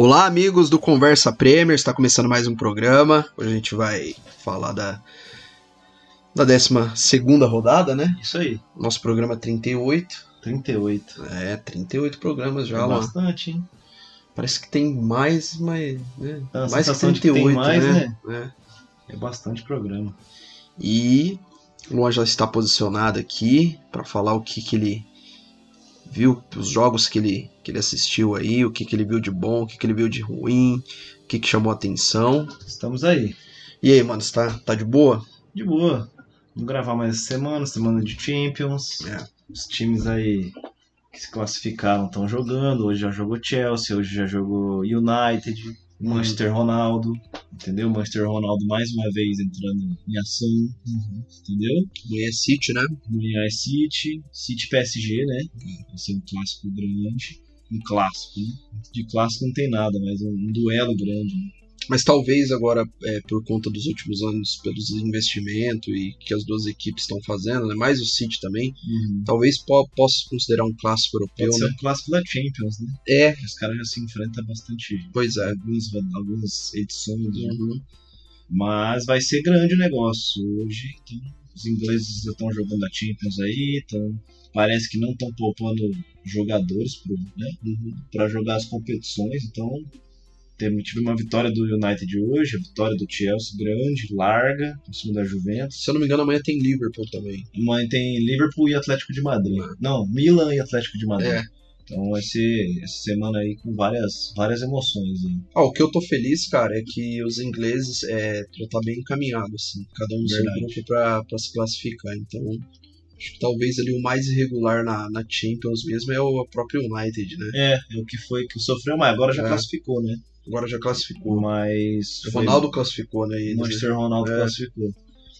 Olá, amigos do Conversa Premier, está começando mais um programa. Hoje a gente vai falar da da 12 rodada, né? Isso aí. Nosso programa 38. 38. É, 38 programas já É lá. bastante, hein? Parece que tem mais, mas. Né? A mais que sensação de que 38, tem mais, né? É. É bastante programa. E o Luan já está posicionado aqui para falar o que, que ele viu, os jogos que ele, que ele assistiu aí, o que, que ele viu de bom, o que, que ele viu de ruim, o que, que chamou a atenção. Estamos aí. E aí, mano, você tá, tá de boa? De boa. Vamos gravar mais essa semana, semana de Champions. É. Os times aí que se classificaram estão jogando. Hoje já jogou Chelsea, hoje já jogou United, Manchester Ronaldo. Entendeu? Manchester Ronaldo mais uma vez entrando em ação. Entendeu? Amanhã é City, né? Amanhã é City, City PSG, né? Vai ser um clássico grande. Um clássico, né? De clássico não tem nada, mas um, um duelo grande. né? Mas talvez agora, é, por conta dos últimos anos, pelos investimentos e que as duas equipes estão fazendo, né? mais o City também, talvez po possa considerar um clássico europeu, Pode ser né? um clássico da Champions, né? É, Os caras já se enfrentam bastante. pois é. Alguns, algumas edições, né? Uhum. mas vai ser grande o negócio hoje. Então, os ingleses já estão jogando a Champions aí, então parece que não estão poupando jogadores para né, pra jogar as competições. Então, teve, tive uma vitória do United hoje, a vitória do Chelsea grande, larga, em cima da Juventus. Se eu não me engano, amanhã tem Liverpool também. Amanhã tem Liverpool e Atlético de Madrid. Não, Milan e Atlético de Madrid. É. Então vai ser essa semana aí com várias, várias emoções. Ah, o que eu tô feliz, cara, é que os ingleses é, tá bem encaminhado, assim, cada um no seu grupo pra, pra se classificar. Então, acho que talvez ali o mais irregular na, na Champions mesmo é o próprio United, né? É, é o que foi que sofreu mais. Agora já É. classificou, né? Agora já classificou. Mas. O foi- Ronaldo classificou, né? O Manchester Ronaldo É. classificou.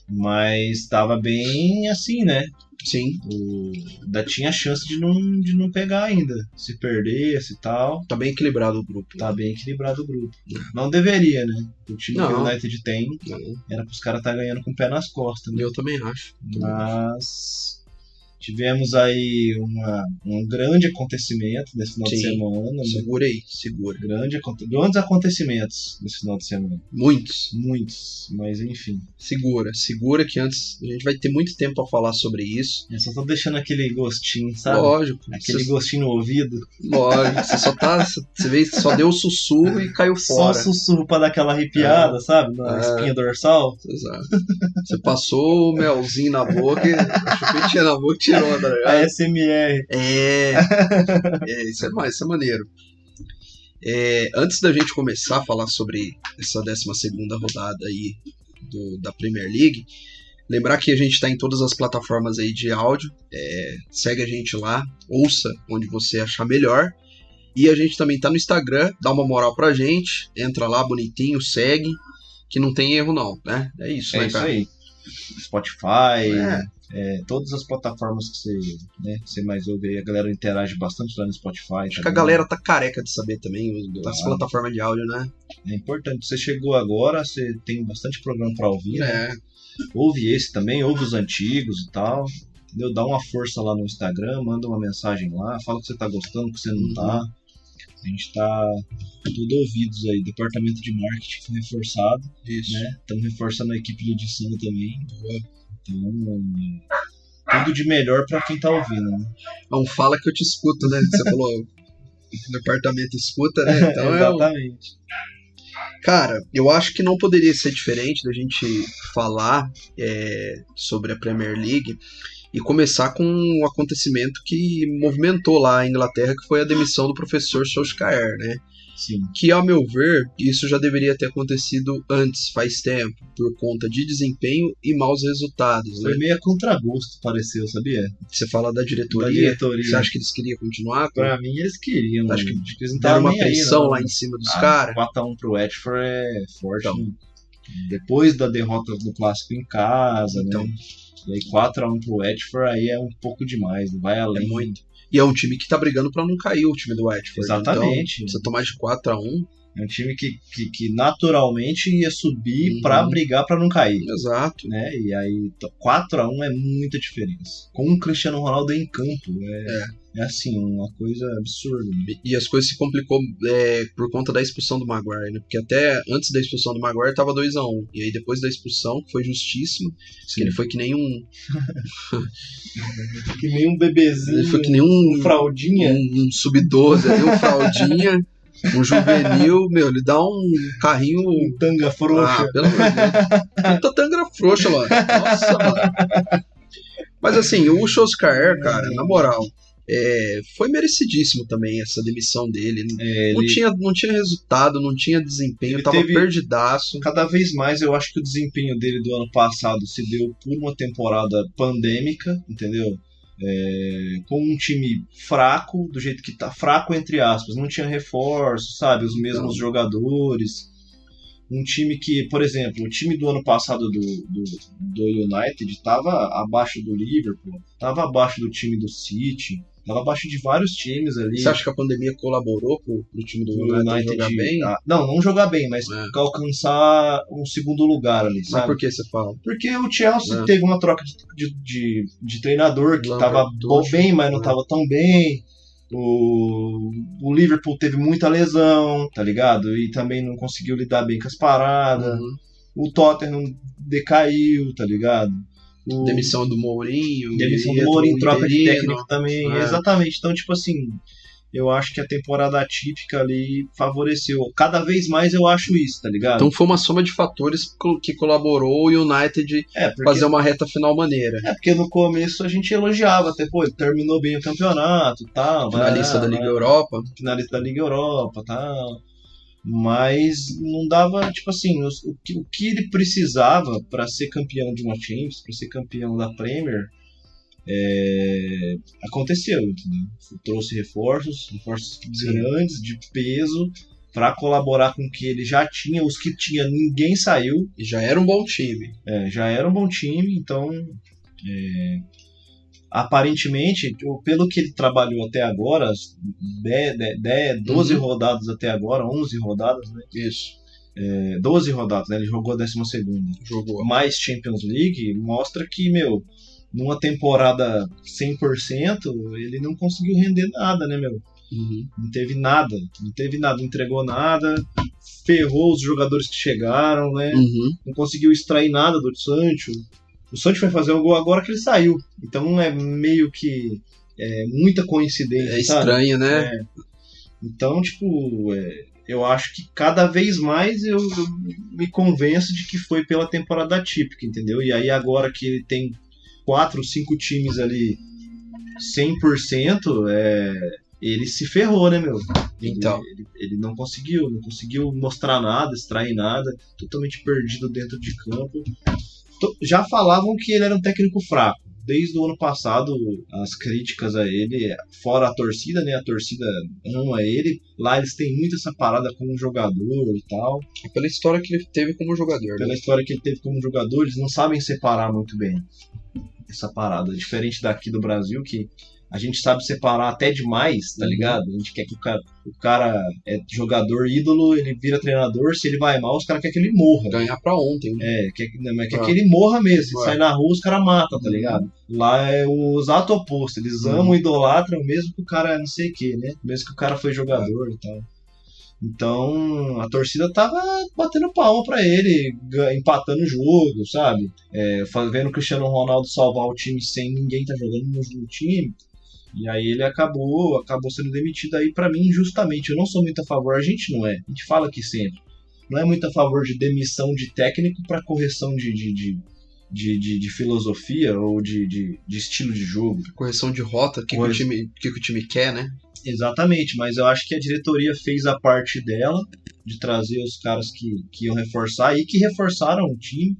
Mas tava bem assim, né? Sim, O, ainda tinha chance de não, de não pegar ainda. Se perdesse e tal. tá bem equilibrado o grupo. Tá bem equilibrado o grupo. Não deveria, né? O time que Não. o United tem Não, era pros caras estar ganhando com o pé nas costas, né? eu também acho. Mas tivemos aí uma, um grande acontecimento nesse final de Sim. semana. né? Segura aí, segura. Grande, grandes acontecimentos nesse final de semana. Muitos. Muitos, mas enfim. Segura, segura que antes a gente vai ter muito tempo pra falar sobre isso. Eu só tô deixando aquele gostinho, sabe? Lógico. Aquele você- gostinho no ouvido. Lógico, você só tá. Você vê, só deu o sussurro e caiu Só fora. um sussurro pra dar aquela arrepiada, sabe? Na É. espinha dorsal. Exato. Você passou o melzinho na boca, a chupetinha na boca tirou, tá ligado? A SMR. É, é isso, é, isso é maneiro. É, antes da gente começar a falar sobre essa 12 rodada aí do- da Premier League, lembrar que a gente está em todas as plataformas aí de áudio. é, segue a gente lá, ouça onde você achar melhor. E a gente também tá no Instagram, dá uma moral pra gente, entra lá bonitinho, segue, que não tem erro não, né? É isso, É né, isso cara? aí. Spotify, É. é, todas as plataformas que você, né, você mais ouve aí, a galera interage bastante lá no Spotify. Acho que a galera tá careca de saber também os- as plataformas de áudio, né? É importante. Você chegou agora, você tem bastante programa pra ouvir, né? É, Ouve esse também, ouve os antigos e tal. Entendeu? Dá uma força lá no Instagram, manda uma mensagem lá, fala que você tá gostando, que você não Uhum. tá. A gente tá tudo ouvidos aí. Departamento de marketing foi reforçado, isso. né? Estamos reforçando a equipe de edição também. Então, tudo de melhor pra quem tá ouvindo, né? Não fala que eu te escuto, né? Você falou, o departamento escuta, né? Então é Exatamente. Cara, eu acho que não poderia ser diferente da gente falar é, sobre a Premier League e começar com um acontecimento que movimentou lá a Inglaterra, que foi a demissão do professor Solskjaer, né? Sim. Que, ao meu ver, isso já deveria ter acontecido antes, faz tempo, por conta de desempenho e maus resultados, né? Foi meio a contragosto, pareceu, sabia? Você fala da Da diretoria, diretoria. você acha que eles queriam continuar? com- Pra mim, eles queriam. Acho mano. que eles não Deram uma aí, pressão não. lá em cima dos Ah, caras? 4x1 pro Watford é forte. Então. né? Depois da derrota do clássico em casa, Então. né? E aí 4x1 pro Watford aí é um pouco demais, vai É além. muito. E é um time que tá brigando pra não cair, o time do Watford. Exatamente. Então, você tomar de 4 a 1 É um time que, que, que naturalmente ia subir Uhum. pra brigar pra não cair. Exato. Né? E aí 4x1 é muita diferença. Com o Cristiano Ronaldo em campo, é, é assim, uma coisa absurda. E as coisas se complicou é, por conta da expulsão do Maguire, né? Porque até antes da expulsão do Maguire tava 2 a 1 um, E aí depois da expulsão, que foi justíssimo, que ele foi que nem um. que nem um bebezinho. Ele foi que nem um. um fraldinha. Um, um sub-12 ali, um fraldinha. um juvenil, meu, ele dá um carrinho. Um tanga frouxa. Ah, pelo amor de Deus. Puta tanga frouxa, mano. Nossa, mano. Mas assim, o Shoskar, cara, na moral, é, foi merecidíssimo também essa demissão dele. É, não, ele- tinha, não tinha resultado, não tinha desempenho, Ele tava teve- perdidaço. Cada vez mais eu acho que o desempenho dele do ano passado se deu por uma temporada pandêmica, entendeu? É, com um time fraco, do jeito que tá fraco entre aspas, não tinha reforço, sabe? Os mesmos Não. jogadores. Um time que, por exemplo, o time do ano passado do, do, do United estava abaixo do Liverpool, estava abaixo do time do City, estava abaixo de vários times ali. Você acha que a pandemia colaborou pro, pro time do United, United jogar bem? ah, não, não jogar bem, mas É. alcançar um segundo lugar ali, Mas sabe? por que você fala? Porque o Chelsea É. teve uma troca de, de, de, treinador que Lambert, tava bom, bem, mas não é. tava tão bem. O, o Liverpool teve muita lesão, tá ligado? E também não conseguiu lidar bem com as paradas. Uhum. O Tottenham decaiu, tá ligado? O, Demissão do Mourinho. demissão do Mourinho, troca de técnico também. É. Exatamente. Então, tipo assim, eu acho que a temporada atípica ali favoreceu. Cada vez mais eu acho isso, tá ligado? Então foi uma soma de fatores que colaborou o United é, porque fazer uma reta final maneira. É, porque no começo a gente elogiava até, pô, ele terminou bem o campeonato tal. Finalista da Liga Europa. Finalista da Liga Europa tal. Mas não dava, tipo assim, o, que, o que ele precisava para ser campeão de uma Champions, para ser campeão da Premier, é, aconteceu, entendeu? Trouxe reforços, reforços grandes, de peso, para colaborar com o que ele já tinha. Os que tinha, ninguém saiu. E já era um bom time. É, já era um bom time, então é, aparentemente, pelo que ele trabalhou até agora, 10, 10, 12 Uhum. rodadas até agora, 11 rodadas, né? Isso. É, 12 rodadas, né? Ele jogou a 12 segunda. Jogou. Mais Champions League mostra que, meu, numa temporada 100%, ele não conseguiu render nada, né, meu? Uhum. Não teve nada, não teve nada, não entregou nada, ferrou os jogadores que chegaram, né? Uhum. não conseguiu extrair nada do Sancho. O Sancho vai fazer um gol agora que ele saiu. Então é meio que é, muita coincidência. É sabe? estranho, né? É. Então, tipo, é, eu acho que cada vez mais eu, eu me convenço de que foi pela temporada típica, entendeu? E aí agora que ele tem quatro, cinco times ali 100%, é, ele se ferrou, né, meu? Ele- Então. Ele, ele não conseguiu, não conseguiu mostrar nada, extrair nada, totalmente perdido dentro de campo. Já falavam que ele era um técnico fraco. Desde o ano passado, as críticas a ele, fora a torcida, né? A torcida ama ele. Lá eles têm muito essa parada com o jogador e tal. Pela história que ele teve como jogador. Pela Né? história que ele teve como jogador, eles não sabem separar muito bem essa parada. Diferente daqui do Brasil, que a gente sabe separar até demais, tá Uhum. ligado? A gente quer que o cara, o cara é jogador ídolo, ele vira treinador, se ele vai mal, os caras querem que ele morra. Ganhar pra ontem. né? É, quer, que- não, mas quer Ah. que ele morra mesmo. Se Ué. sai na rua, os caras matam, tá Uhum. ligado? Lá é o exato oposto. Eles Uhum. amam, idolatram, mesmo que o cara é não sei o que, né? Mesmo que o cara foi jogador e tal. Então, a torcida tava batendo palma pra ele, empatando o jogo, sabe? É, fa- vendo o Cristiano Ronaldo salvar o time sem ninguém tá jogando no time. E aí ele acabou, acabou sendo demitido aí pra mim injustamente. Eu não sou muito a favor, a gente não é. A gente fala aqui sempre. Não é muito a favor de demissão de técnico pra correção de, de, de, de, de- de filosofia ou de, de, de estilo de jogo. Correção de rota, o que, que, o Corre- time, que, que o time quer, né? Exatamente, mas eu acho que a diretoria fez a parte dela de trazer os caras que, que iam reforçar e que reforçaram o time.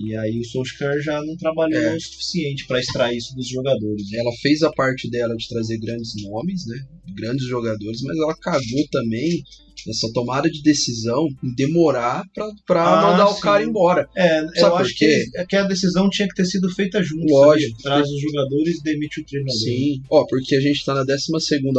E aí o Solskjaer já não trabalhou É. o suficiente pra extrair isso dos jogadores. Ela fez a parte dela de trazer grandes nomes, né? Grandes jogadores, mas ela cagou também nessa tomada de decisão em demorar pra, pra Ah, mandar o sim. cara embora. É, eu Sabe por acho quê? que, que a decisão tinha que ter sido feita junto. Lógico. sabia? Traz os jogadores e demite o treinador. Sim. Ó, porque a gente tá na 12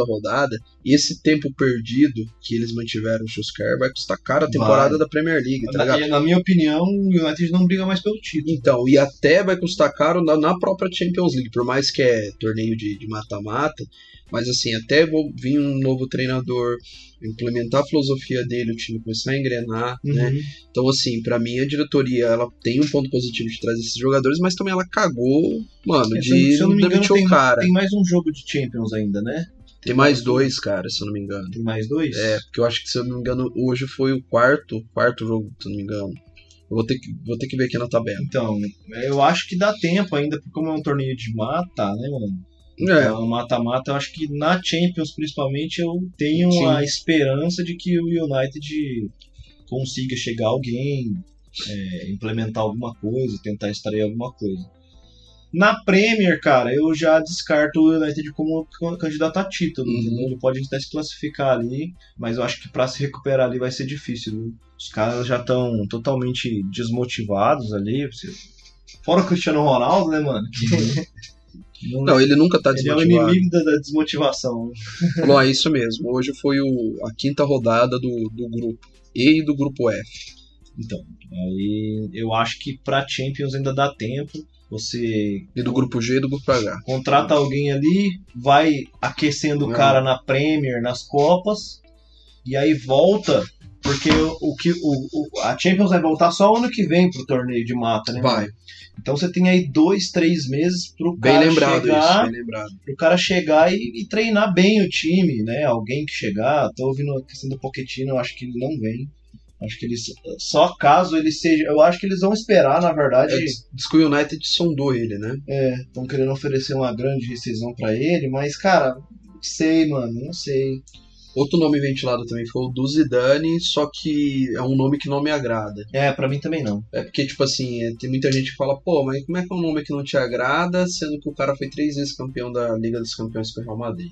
rodada e esse tempo perdido que eles mantiveram o Schusker vai custar caro a temporada Vai. da Premier League, tá ligado? Na, na minha opinião, o United não briga mais pelo título. Então, e até vai custar caro na, na própria Champions League, por mais que é torneio de mata-mata, Mas assim, até vou vir um novo treinador, implementar a filosofia dele, o time começar a engrenar, Uhum. né? Então, assim, pra mim a diretoria ela tem um ponto positivo de trazer esses jogadores, mas também ela cagou, mano, É, de se eu não me engano, tem, o cara. tem mais um jogo de Champions ainda, né? Tem mais dois, cara, se eu não me engano. Tem mais dois? É, porque eu acho que, se eu não me engano, hoje foi o quarto, quarto jogo, se eu não me engano. Eu vou ter que, vou ter que ver aqui na tabela. Então, eu acho que dá tempo ainda, porque como é um torneio de mata, né, mano? É, Então, mata-mata, eu acho que na Champions, principalmente, eu tenho Sim. a esperança de que o United consiga chegar alguém, é, implementar alguma coisa, tentar extrair alguma coisa. Na Premier, cara, eu já descarto o United como candidato a título. Uhum. entendeu? Ele pode até se classificar ali, mas eu acho que pra se recuperar ali vai ser difícil. Viu? Os caras já estão totalmente desmotivados ali. Fora o Cristiano Ronaldo, né, mano? Que não- não, ele nunca tá ele é o desmotivado. inimigo da, da desmotivação. Falou, é isso mesmo. Hoje foi o, a quinta rodada do, do grupo E e do grupo F. Então, aí eu acho que pra Champions ainda dá tempo. Você E do grupo G e do grupo H. contrata alguém ali, vai aquecendo o cara na Premier, nas Copas, e aí volta, porque o, que o, o- a Champions vai voltar só ano que vem pro torneio de mata, né? Vai. Então você tem aí dois, três meses pro Bem cara lembrado chegar, isso, bem lembrado. pro cara chegar e, e treinar bem o time, né? Alguém que chegar. Tô ouvindo a questão do Pochettino, eu acho que ele não vem. Acho que eles. Só caso ele seja. Eu acho que eles vão esperar, na verdade. É, diz que o United sondou ele, né? Estão querendo oferecer uma grande rescisão pra ele, mas, cara, não sei, mano, não sei. Outro nome ventilado também foi o do Zidane, só que é um nome que não me agrada. É, pra mim também não. É porque, tipo assim, tem muita gente que fala, pô, mas como é que é um nome que não te agrada, sendo que o cara foi três vezes campeão da Liga dos Campeões com o Real Madrid?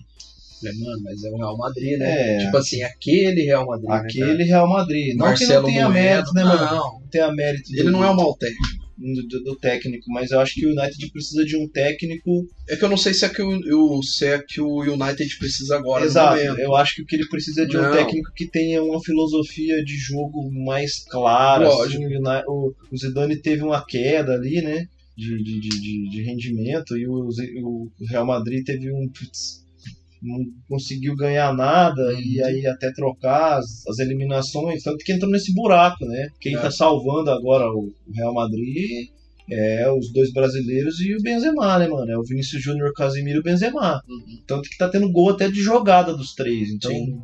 Falei, mano, mas é o Real Madrid, né? É. Tipo assim, aquele Real Madrid. né, Aquele Real Madrid. Não Marcelo que não tenha Bueno. mérito, né, mano? Não. Não tenha mérito. Ele não é um mau técnico. Do, do- técnico, mas eu acho que o United precisa de um técnico. É que eu não sei se é que o, o- se é que o United precisa agora. Exato. Eu acho que o que ele precisa é de um Não. técnico que tenha uma filosofia de jogo mais clara. Assim, o, o, Zidane teve uma queda ali, né? De, de, de, de- rendimento e o, o Real Madrid teve um. Não conseguiu ganhar nada Uhum. e aí até trocar as, as eliminações, tanto que entrou nesse buraco, né? Quem É. tá salvando agora o Real Madrid é os dois brasileiros e o Benzema, né, mano? É o Vinícius Júnior, Casimiro e o Benzema. Uhum. Tanto que tá tendo gol até de jogada dos três. Então, Sim.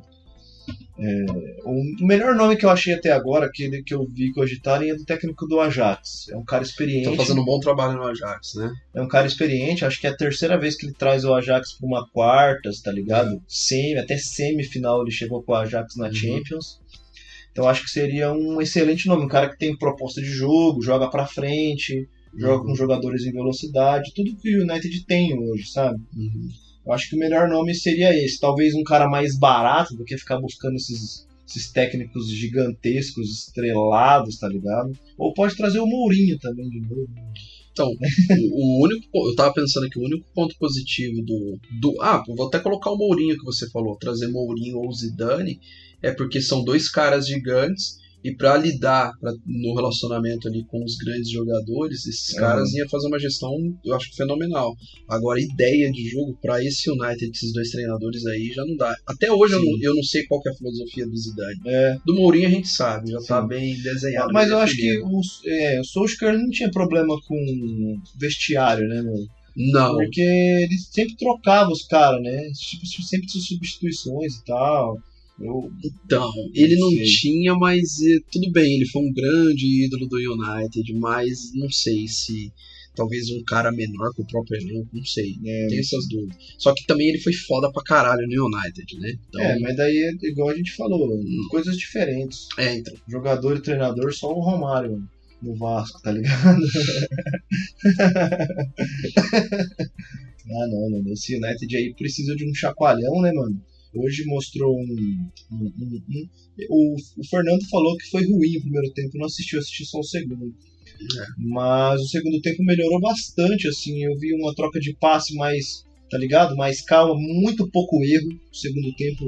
É, o melhor nome que eu achei até agora, que, que eu vi cogitarem, é do técnico do Ajax. É um cara experiente. Tá fazendo um bom trabalho no Ajax, né? É um cara experiente, acho que é a terceira vez que ele traz o Ajax pra uma quartas, tá ligado? Semi, até semifinal ele chegou com o Ajax na Uhum. Champions. Então acho que seria um excelente nome, um cara que tem proposta de jogo, joga pra frente, joga Uhum. com jogadores em velocidade, tudo que o United tem hoje, sabe? Uhum. Eu acho que o melhor nome seria esse. Talvez um cara mais barato do que ficar buscando esses, esses técnicos gigantescos, estrelados, tá ligado? Ou pode trazer o Mourinho também de novo. Então, o, único. Eu tava pensando aqui, o único ponto positivo do, do. Ah, vou até colocar o Mourinho que você falou, trazer Mourinho ou Zidane, é porque são dois caras gigantes e pra lidar pra- no relacionamento ali com os grandes jogadores, esses Uhum. caras iam fazer uma gestão, eu acho, fenomenal. Agora, ideia de jogo pra esse United, esses dois treinadores aí, já não dá. Até hoje eu não, eu não sei qual é a filosofia do Zidane. É, Do Mourinho a gente sabe, já tá Sim. bem desenhado. mas eu acho que o, é, o Solskjaer não tinha problema com vestiário, né, meu? Não. Porque ele sempre trocava os caras, né? Tipo, sempre tinha substituições e tal. Eu, Então, ele não Sei. tinha, mas tudo bem, ele foi um grande ídolo do United, mas não sei se talvez um cara menor que o próprio elenco, não sei. é, Tem essas dúvidas. Só que também ele foi foda pra caralho no United, né? Então, é, mas daí é igual a gente falou, coisas diferentes. é, então. Jogador e treinador, só o Romário, mano, no Vasco, tá ligado? ah, não, mano. Esse United aí precisa de um chacoalhão, né, mano? Hoje mostrou um. um- um- um- o, o Fernando falou que foi ruim o primeiro tempo, não assistiu, assisti só o segundo. É. Mas o segundo tempo melhorou bastante, assim. Eu vi uma troca de passe mais, tá ligado? Mais calma, muito pouco erro. No segundo tempo,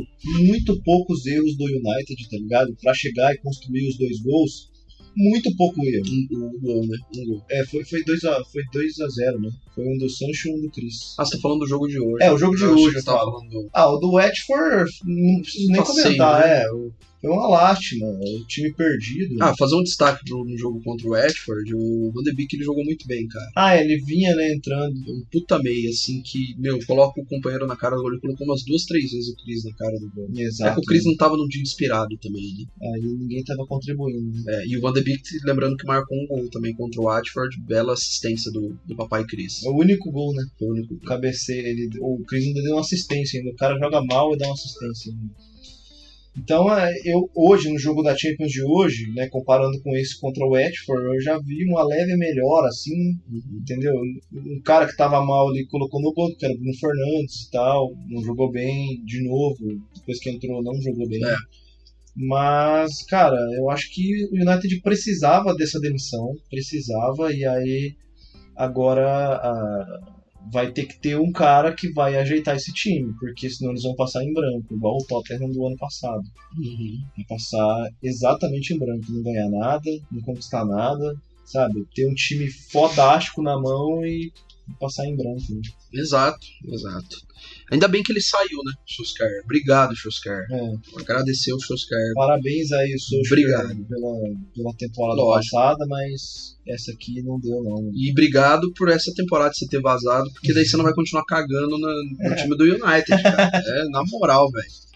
muito poucos erros do United, tá ligado? Pra chegar e construir os dois gols. Muito pouco erro. Um, gol, né? Um gol. É, foi 2x0, foi 2 a, foi 2 a 0, né? Foi um do Sancho e um do Chris. Ah, você tá falando do jogo de hoje. É, o jogo de Eu hoje, eu tava falando do... Ah, o do Watford, não preciso nem Passeio, comentar, né? é. o- Foi uma lástima, o time perdido. Ah, fazer um destaque no jogo contra o Watford, o Van de Beek ele jogou muito bem, cara. Ah, ele vinha, né, entrando. Um puta meia, assim, que, meu, coloca o companheiro na cara do gol. Ele colocou umas duas, três vezes o Cris na cara do gol. É Exato. que o Cris não tava num dia inspirado também, né? Aí ninguém tava contribuindo. né? É, e o Van de Beek, lembrando que marcou um gol também contra o Watford, bela assistência do, do papai Cris. É o único gol, né? Foi o único O cabeceio, ele, o Chris ainda deu uma assistência ainda. O cara joga mal e dá uma assistência ainda. Então, é, eu hoje, no jogo da Champions de hoje, né, comparando com esse contra o Watford, eu já vi uma leve melhora, assim, entendeu? Um cara que tava mal ali colocou no gol, que era o Bruno Fernandes e tal, não jogou bem de novo, depois que entrou não jogou bem. É. Mas, cara, eu acho que o United precisava dessa demissão, precisava, e aí agora ah, vai ter que ter um cara que vai ajeitar esse time, porque senão eles vão passar em branco, igual o Tottenham do ano passado. Uhum. Vai passar exatamente em branco, não ganhar nada, não conquistar nada, sabe? Ter um time fodástico na mão e passar em branco. né? Exato, exato. Ainda bem que ele saiu, né, Schusker? Obrigado, Schusker. É, Agradecer o Schusker. parabéns aí, Solskjaer, Obrigado. pela, pela temporada Lógico. passada, mas essa aqui não deu, não. E obrigado por essa temporada você ter vazado, porque daí você não vai continuar cagando na- no time do United, cara. É, na moral, velho.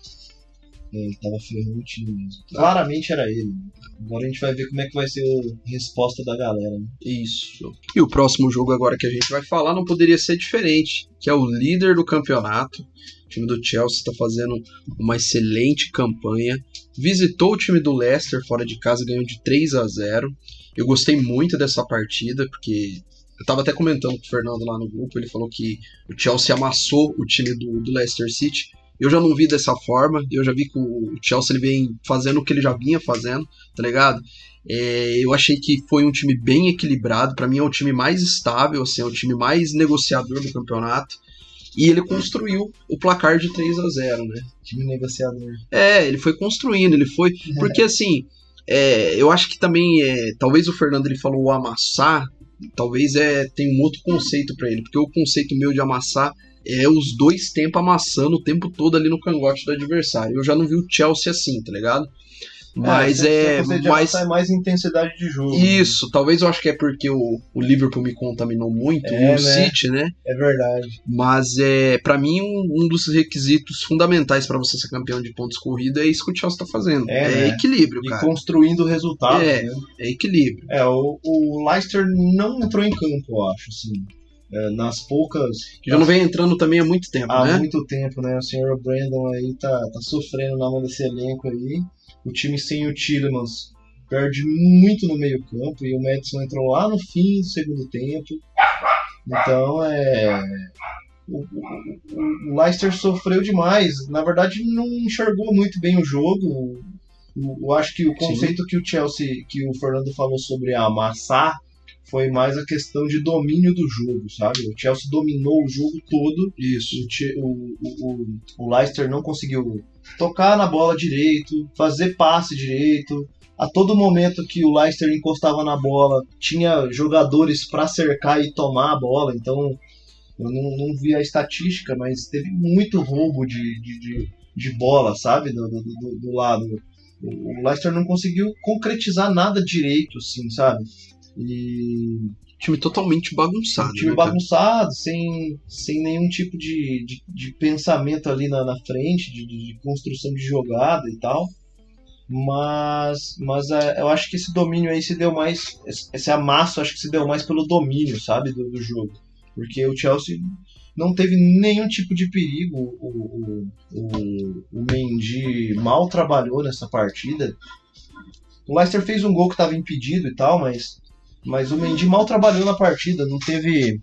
Ele tava ferrando o time mesmo. Claramente era ele. Agora a gente vai ver como é que vai ser a resposta da galera. né? Isso. E o próximo jogo agora que a gente vai falar não poderia ser diferente, que é o líder do campeonato. O time do Chelsea está fazendo uma excelente campanha. Visitou o time do Leicester fora de casa, ganhou de 3 a 0. Eu gostei muito dessa partida, porque eu tava até comentando com o Fernando lá no grupo, ele falou que o Chelsea amassou o time do, do Leicester City. Eu já não vi dessa forma, eu já vi que o Chelsea ele vem fazendo o que ele já vinha fazendo, tá ligado? É, eu achei que foi um time bem equilibrado. Pra mim é o time mais estável, assim, é o time mais negociador do campeonato. E ele construiu o placar de 3 a 0 né? Time negociador. É, ele foi construindo, ele foi. Porque assim, é, eu acho que também, é, talvez o Fernando ele falou o amassar, talvez é, tem um outro conceito pra ele, porque o conceito meu de amassar é os dois tempos amassando o tempo todo ali no cangote do adversário. Eu já não vi o Chelsea assim, tá ligado? Mas é. de mais, é mais intensidade de jogo. isso, talvez eu acho que é porque o, o Liverpool me contaminou muito, É, e o né? City, né? É verdade. Mas é, para mim um, um dos requisitos fundamentais pra você ser campeão de pontos corrida é isso que o Chelsea tá fazendo. É, É, né? equilíbrio, E cara. construindo resultados. É. né? É equilíbrio. É, o, o Leicester não entrou em campo, eu acho, assim. É, nas poucas. Que já não vem entrando também há muito tempo, há né? muito tempo, né? O senhor Brandon aí tá, tá sofrendo na mão desse elenco aí. O time sem o Tillemans perde muito no meio campo e o Madison entrou lá no fim do segundo tempo. Então é. O, o, o Leicester sofreu demais. Na verdade, não enxergou muito bem o jogo. O- Eu acho que o conceito que o Chelsea, que o Fernando falou sobre amassar, foi mais a questão de domínio do jogo, sabe? O Chelsea dominou o jogo todo Isso. o, o, o, o- Leicester não conseguiu tocar na bola direito, fazer passe direito. A todo momento que o Leicester encostava na bola, tinha jogadores para cercar e tomar a bola. Então, eu não, não vi a estatística, mas teve muito roubo de, de, de, de bola, sabe? Do, do, do- do lado. O o Leicester não conseguiu concretizar nada direito, assim, sabe? E Time totalmente bagunçado. um time né, bagunçado, sem, sem nenhum tipo de, de, de pensamento ali na, na frente, de, de- construção de jogada e tal. Mas, mas é, eu acho que esse domínio aí se deu mais. Esse esse amasso acho que se deu mais pelo domínio, sabe, do, do jogo. Porque o Chelsea não teve nenhum tipo de perigo. O, o, o, o Mendy mal trabalhou nessa partida. O Leicester fez um gol que estava impedido e tal, mas, mas o Mendy mal trabalhou na partida. Não teve,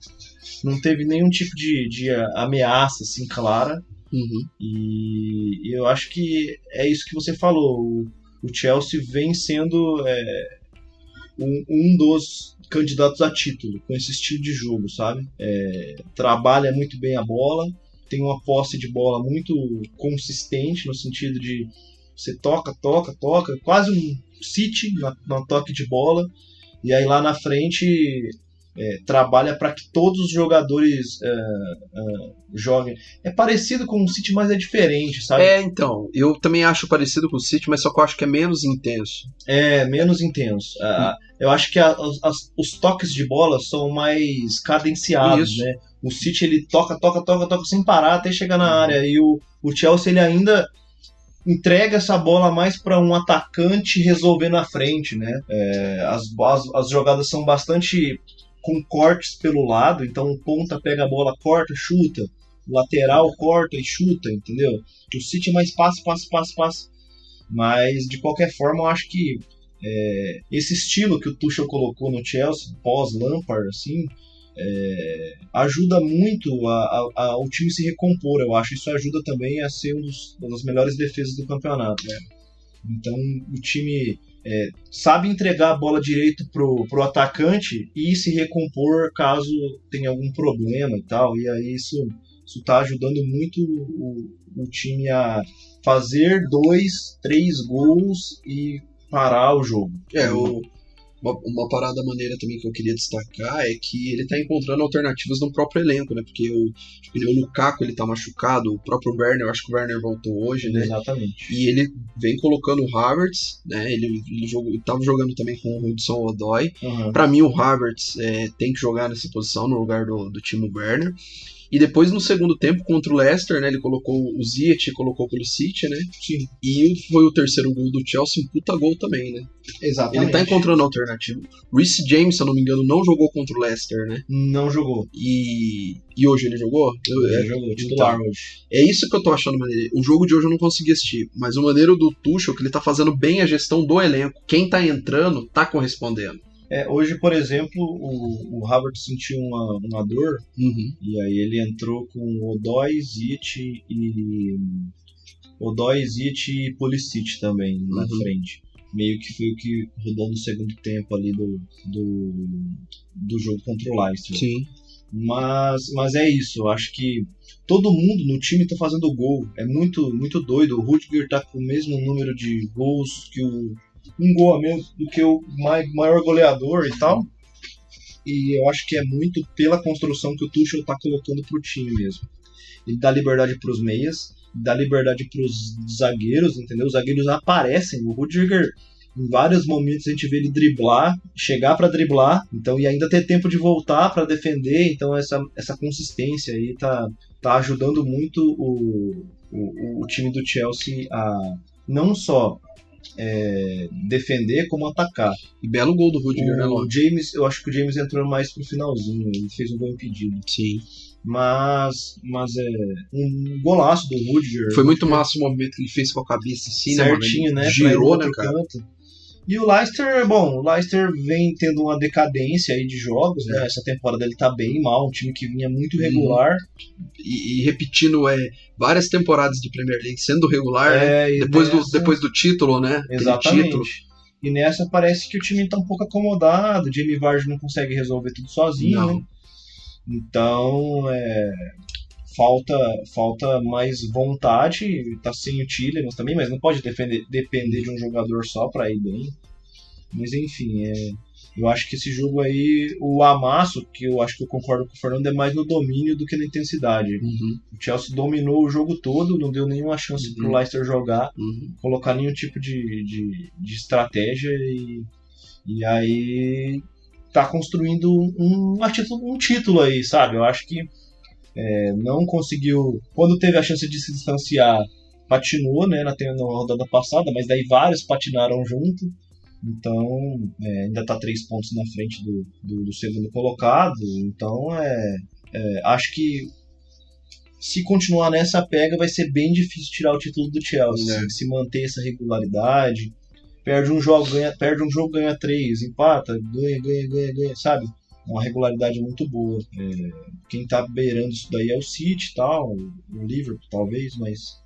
não teve nenhum tipo de, de ameaça assim clara. Uhum. E eu acho que é isso que você falou. O, Chelsea vem sendo é, um, um dos candidatos a título com esse estilo de jogo, sabe? É, trabalha muito bem a bola, tem uma posse de bola muito consistente no sentido de você toca, toca, toca, quase um, City na, na toque de bola. E aí lá na frente é, trabalha para que todos os jogadores é, joguem. É parecido com o City, mas é diferente, sabe? É, então. Eu também acho parecido com o City, mas só que eu acho que é menos intenso. É, menos intenso. Hum. eu acho que a, as, os toques de bola são mais cadenciados, Isso. né? O City ele toca, toca, toca, toca sem parar até chegar na área. E o, o Chelsea ele ainda entrega essa bola mais para um atacante resolver na frente, né? É, as, as, as jogadas são bastante com cortes pelo lado, então o ponta pega a bola, corta, chuta, lateral corta e chuta, entendeu? O City é mais passe, passe, passe, passe. Mas de qualquer forma, eu acho que é, esse estilo que o Tuchel colocou no Chelsea pós Lampard, assim, é, ajuda muito a, a, a, o time se recompor. Eu acho isso ajuda também a ser um dos, uma das melhores defesas do campeonato. Né? Então o time é, sabe entregar a bola direito pro, pro atacante e se recompor caso tenha algum problema e tal. E aí isso isso está ajudando muito o, o time a fazer dois, três gols e parar o jogo. É, o, uma, uma, parada maneira também que eu queria destacar é que ele tá encontrando alternativas no próprio elenco, né? Porque o, tipo, o Lukaku ele tá machucado, o próprio Werner, eu acho que o Werner voltou hoje, né? Exatamente. E ele vem colocando o Havertz, né? Ele, ele jogou, tava jogando também com o Hudson Odoi. Uhum. Para mim, o Havertz é, tem que jogar nessa posição no lugar do, do Timo Werner. E depois, no segundo tempo, contra o Leicester, né? Ele colocou o Ziyech, colocou o City, né? Sim. E foi o terceiro gol do Chelsea, um puta gol também, né? Exatamente. Ele tá encontrando alternativa. Reece James, se eu não me engano, não jogou contra o Leicester, né? Não jogou. E, e hoje ele jogou? Ele é, jogou, titular então, hoje. É isso que eu tô achando maneiro. O jogo de hoje eu não consegui assistir, mas o maneiro do Tuchel é que ele tá fazendo bem a gestão do elenco. Quem tá entrando tá correspondendo. É, hoje, por exemplo, o, o Havertz sentiu uma, uma dor uhum. e aí ele entrou com Odói, Zit e Odói, Zit e Pulisic também na uhum. frente. Meio que foi o que rodou no segundo tempo ali do, do, do jogo contra o Leicester. Sim. Mas, mas é isso, eu acho que todo mundo no time está fazendo gol. É muito, muito doido. O Rudiger tá com o mesmo número de gols que o um gol a menos do que o maior goleador e tal. E eu acho que é muito pela construção que o Tuchel está colocando pro time mesmo. Ele dá liberdade para os meias, dá liberdade para os zagueiros, entendeu? Os zagueiros aparecem. O Rudiger, em vários momentos, a gente vê ele driblar, chegar para driblar, então e ainda ter tempo de voltar para defender. Então essa, essa consistência aí tá, tá ajudando muito o, o, o time do Chelsea a não só é, defender como atacar. E belo gol do Rudiger, o né, O James, eu acho que o James entrou mais pro finalzinho, ele fez um gol impedido. Sim. Mas, mas é um golaço do Rudiger. Foi muito massa o movimento que ele fez com a cabeça assim, Certinho, né? né? Girou, né, cara? Canto. E o Leicester, bom, o Leicester vem tendo uma decadência aí de jogos, né? Essa temporada ele tá bem mal, um time que vinha muito uhum. regular. E, e, repetindo é, várias temporadas de Premier League sendo regular, é, né? depois, nessa... do, depois do título, né? Exatamente. Título. E nessa parece que o time tá um pouco acomodado, Jamie Vardy não consegue resolver tudo sozinho, não. né? Então, é, falta falta mais vontade, tá sem o Tillemans também, mas não pode defender, depender de um jogador só para ir bem. Mas enfim, é, eu acho que esse jogo aí, o amasso, que eu acho que eu concordo com o Fernando, é mais no domínio do que na intensidade. Uhum. O Chelsea dominou o jogo todo, não deu nenhuma chance uhum. pro Leicester jogar, uhum. colocar nenhum tipo de, de, de estratégia e, e aí tá construindo um, um, um título aí, sabe? Eu acho que é, não conseguiu. Quando teve a chance de se distanciar, patinou né, na, na rodada passada, mas daí vários patinaram junto. Então é, ainda está três pontos na frente do, do, do segundo colocado. Então é, é, acho que se continuar nessa pega vai ser bem difícil tirar o título do Chelsea. É. Se manter essa regularidade. Perde um jogo, ganha, perde um jogo, ganha três, empata, ganha, ganha, ganha, ganha, sabe? Uma regularidade muito boa. É, quem está beirando isso daí é o City tal, o Liverpool talvez, mas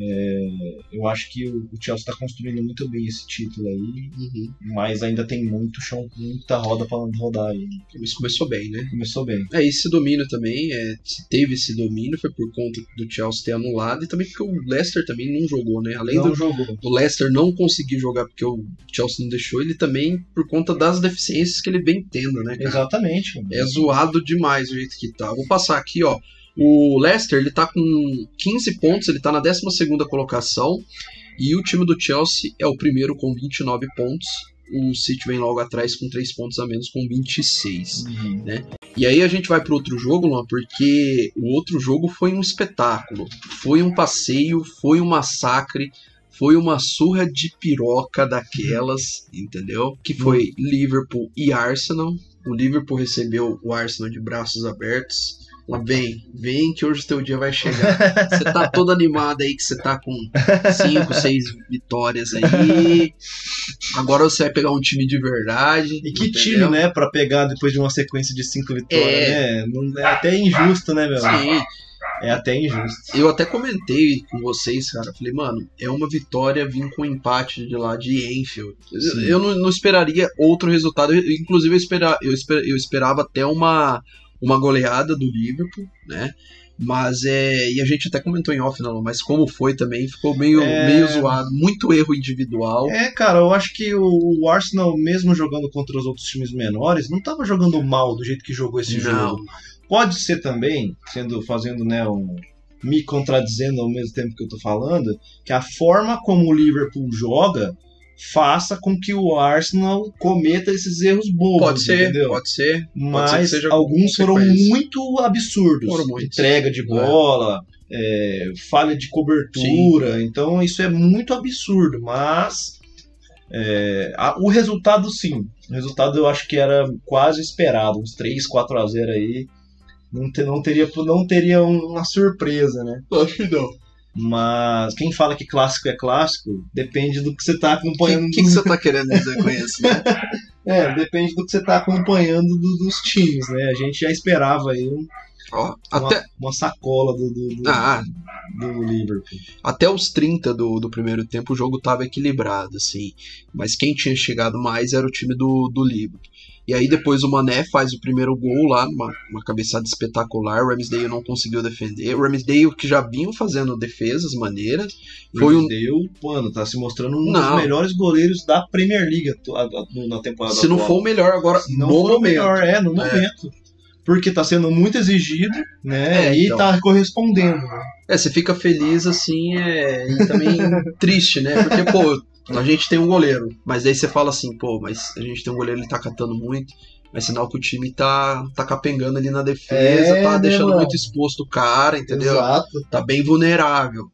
É, eu acho que o, o Chelsea está construindo muito bem esse título aí, Uhum. mas ainda tem muito chão, muita roda para rodar aí. Mas começou bem, né? Começou bem. É, esse domínio também, é, se teve esse domínio, foi por conta do Chelsea ter anulado e também porque o Leicester também não jogou, né? Além Não do, jogou. do Leicester não conseguir jogar porque o Chelsea não deixou, ele também por conta das deficiências que ele vem tendo, né? cara? Exatamente. É zoado demais o jeito que tá. Vou passar aqui, ó. O Leicester, ele tá com 15 pontos, ele tá na 12ª colocação. E o time do Chelsea é o primeiro com 29 pontos. O City vem logo atrás com 3 pontos a menos, com 26. Uhum. E aí a gente vai pro outro jogo, Luan, porque o outro jogo foi um espetáculo. Foi um passeio, foi um massacre, foi uma surra de piroca daquelas, entendeu? Que foi Liverpool e Arsenal. O Liverpool recebeu o Arsenal de braços abertos. Lá vem, vem que hoje o teu dia vai chegar. Você tá todo animado aí que você tá com 5, 6 vitórias aí. Agora você vai pegar um time de verdade. E que entendeu? time, né, pra pegar depois de uma sequência de cinco vitórias, É. né? É até injusto, né, meu? Sim, É até injusto. Eu até comentei com vocês, cara. Falei, mano, é uma vitória vir com um empate de lá de Enfield. Eu- Sim. Eu não, não esperaria outro resultado. Eu- Inclusive, eu, eu, esper- eu esperava até uma, uma goleada do Liverpool, né? Mas é. E a gente até comentou em off, não, mas como foi também, ficou meio, É. meio zoado. Muito erro individual. É, cara, eu acho que o Arsenal, mesmo jogando contra os outros times menores, não tava jogando mal do jeito que jogou esse Não. jogo. Pode ser também, sendo fazendo, né, um me contradizendo ao mesmo tempo que eu tô falando, que a forma como o Liverpool joga faça com que o Arsenal cometa esses erros bobos, Pode ser, entendeu? pode ser. ser Mas seja alguns foram muito absurdos. Foram muitos. Entrega de bola, é, falha de cobertura. Então isso é muito absurdo. Mas é, a- o resultado, sim. O resultado eu acho que era quase esperado. Uns 3, 4 a 0 aí. Não, te- não teria, não teria uma surpresa, né? Acho que não. Mas quem fala que clássico é clássico depende do que você tá O acompanhando. que, que, que você tá querendo dizer com isso? né? É, depende do que você tá acompanhando do- dos times, né? A gente já esperava aí um- Ó, uma, até, uma sacola do, do, do, ah, do Liverpool. até os 30 do, do primeiro tempo o jogo tava equilibrado, assim. Mas quem tinha chegado mais era o time do, do Liverpool. E aí depois o Mané faz o primeiro gol lá, uma, uma cabeçada espetacular. O Ramsdale não conseguiu defender. O Ramsdale que já vinham fazendo defesas maneiras. Foi um, Deu, mano, tá se mostrando um Não. dos melhores goleiros da Premier League na temporada se não atual. for o melhor agora, Se não no for o momento. melhor, é, no É. momento. Porque tá sendo muito exigido, né? É, e então. tá correspondendo. né? É, você fica feliz assim, é, e também triste, né? Porque, pô, a gente tem um goleiro, mas daí você fala assim, pô, mas a gente tem um goleiro, ele tá catando muito, mas sinal que o time tá, tá capengando ali na defesa, É, tá né, deixando mano? muito exposto o cara, entendeu? Exato. Tá bem vulnerável.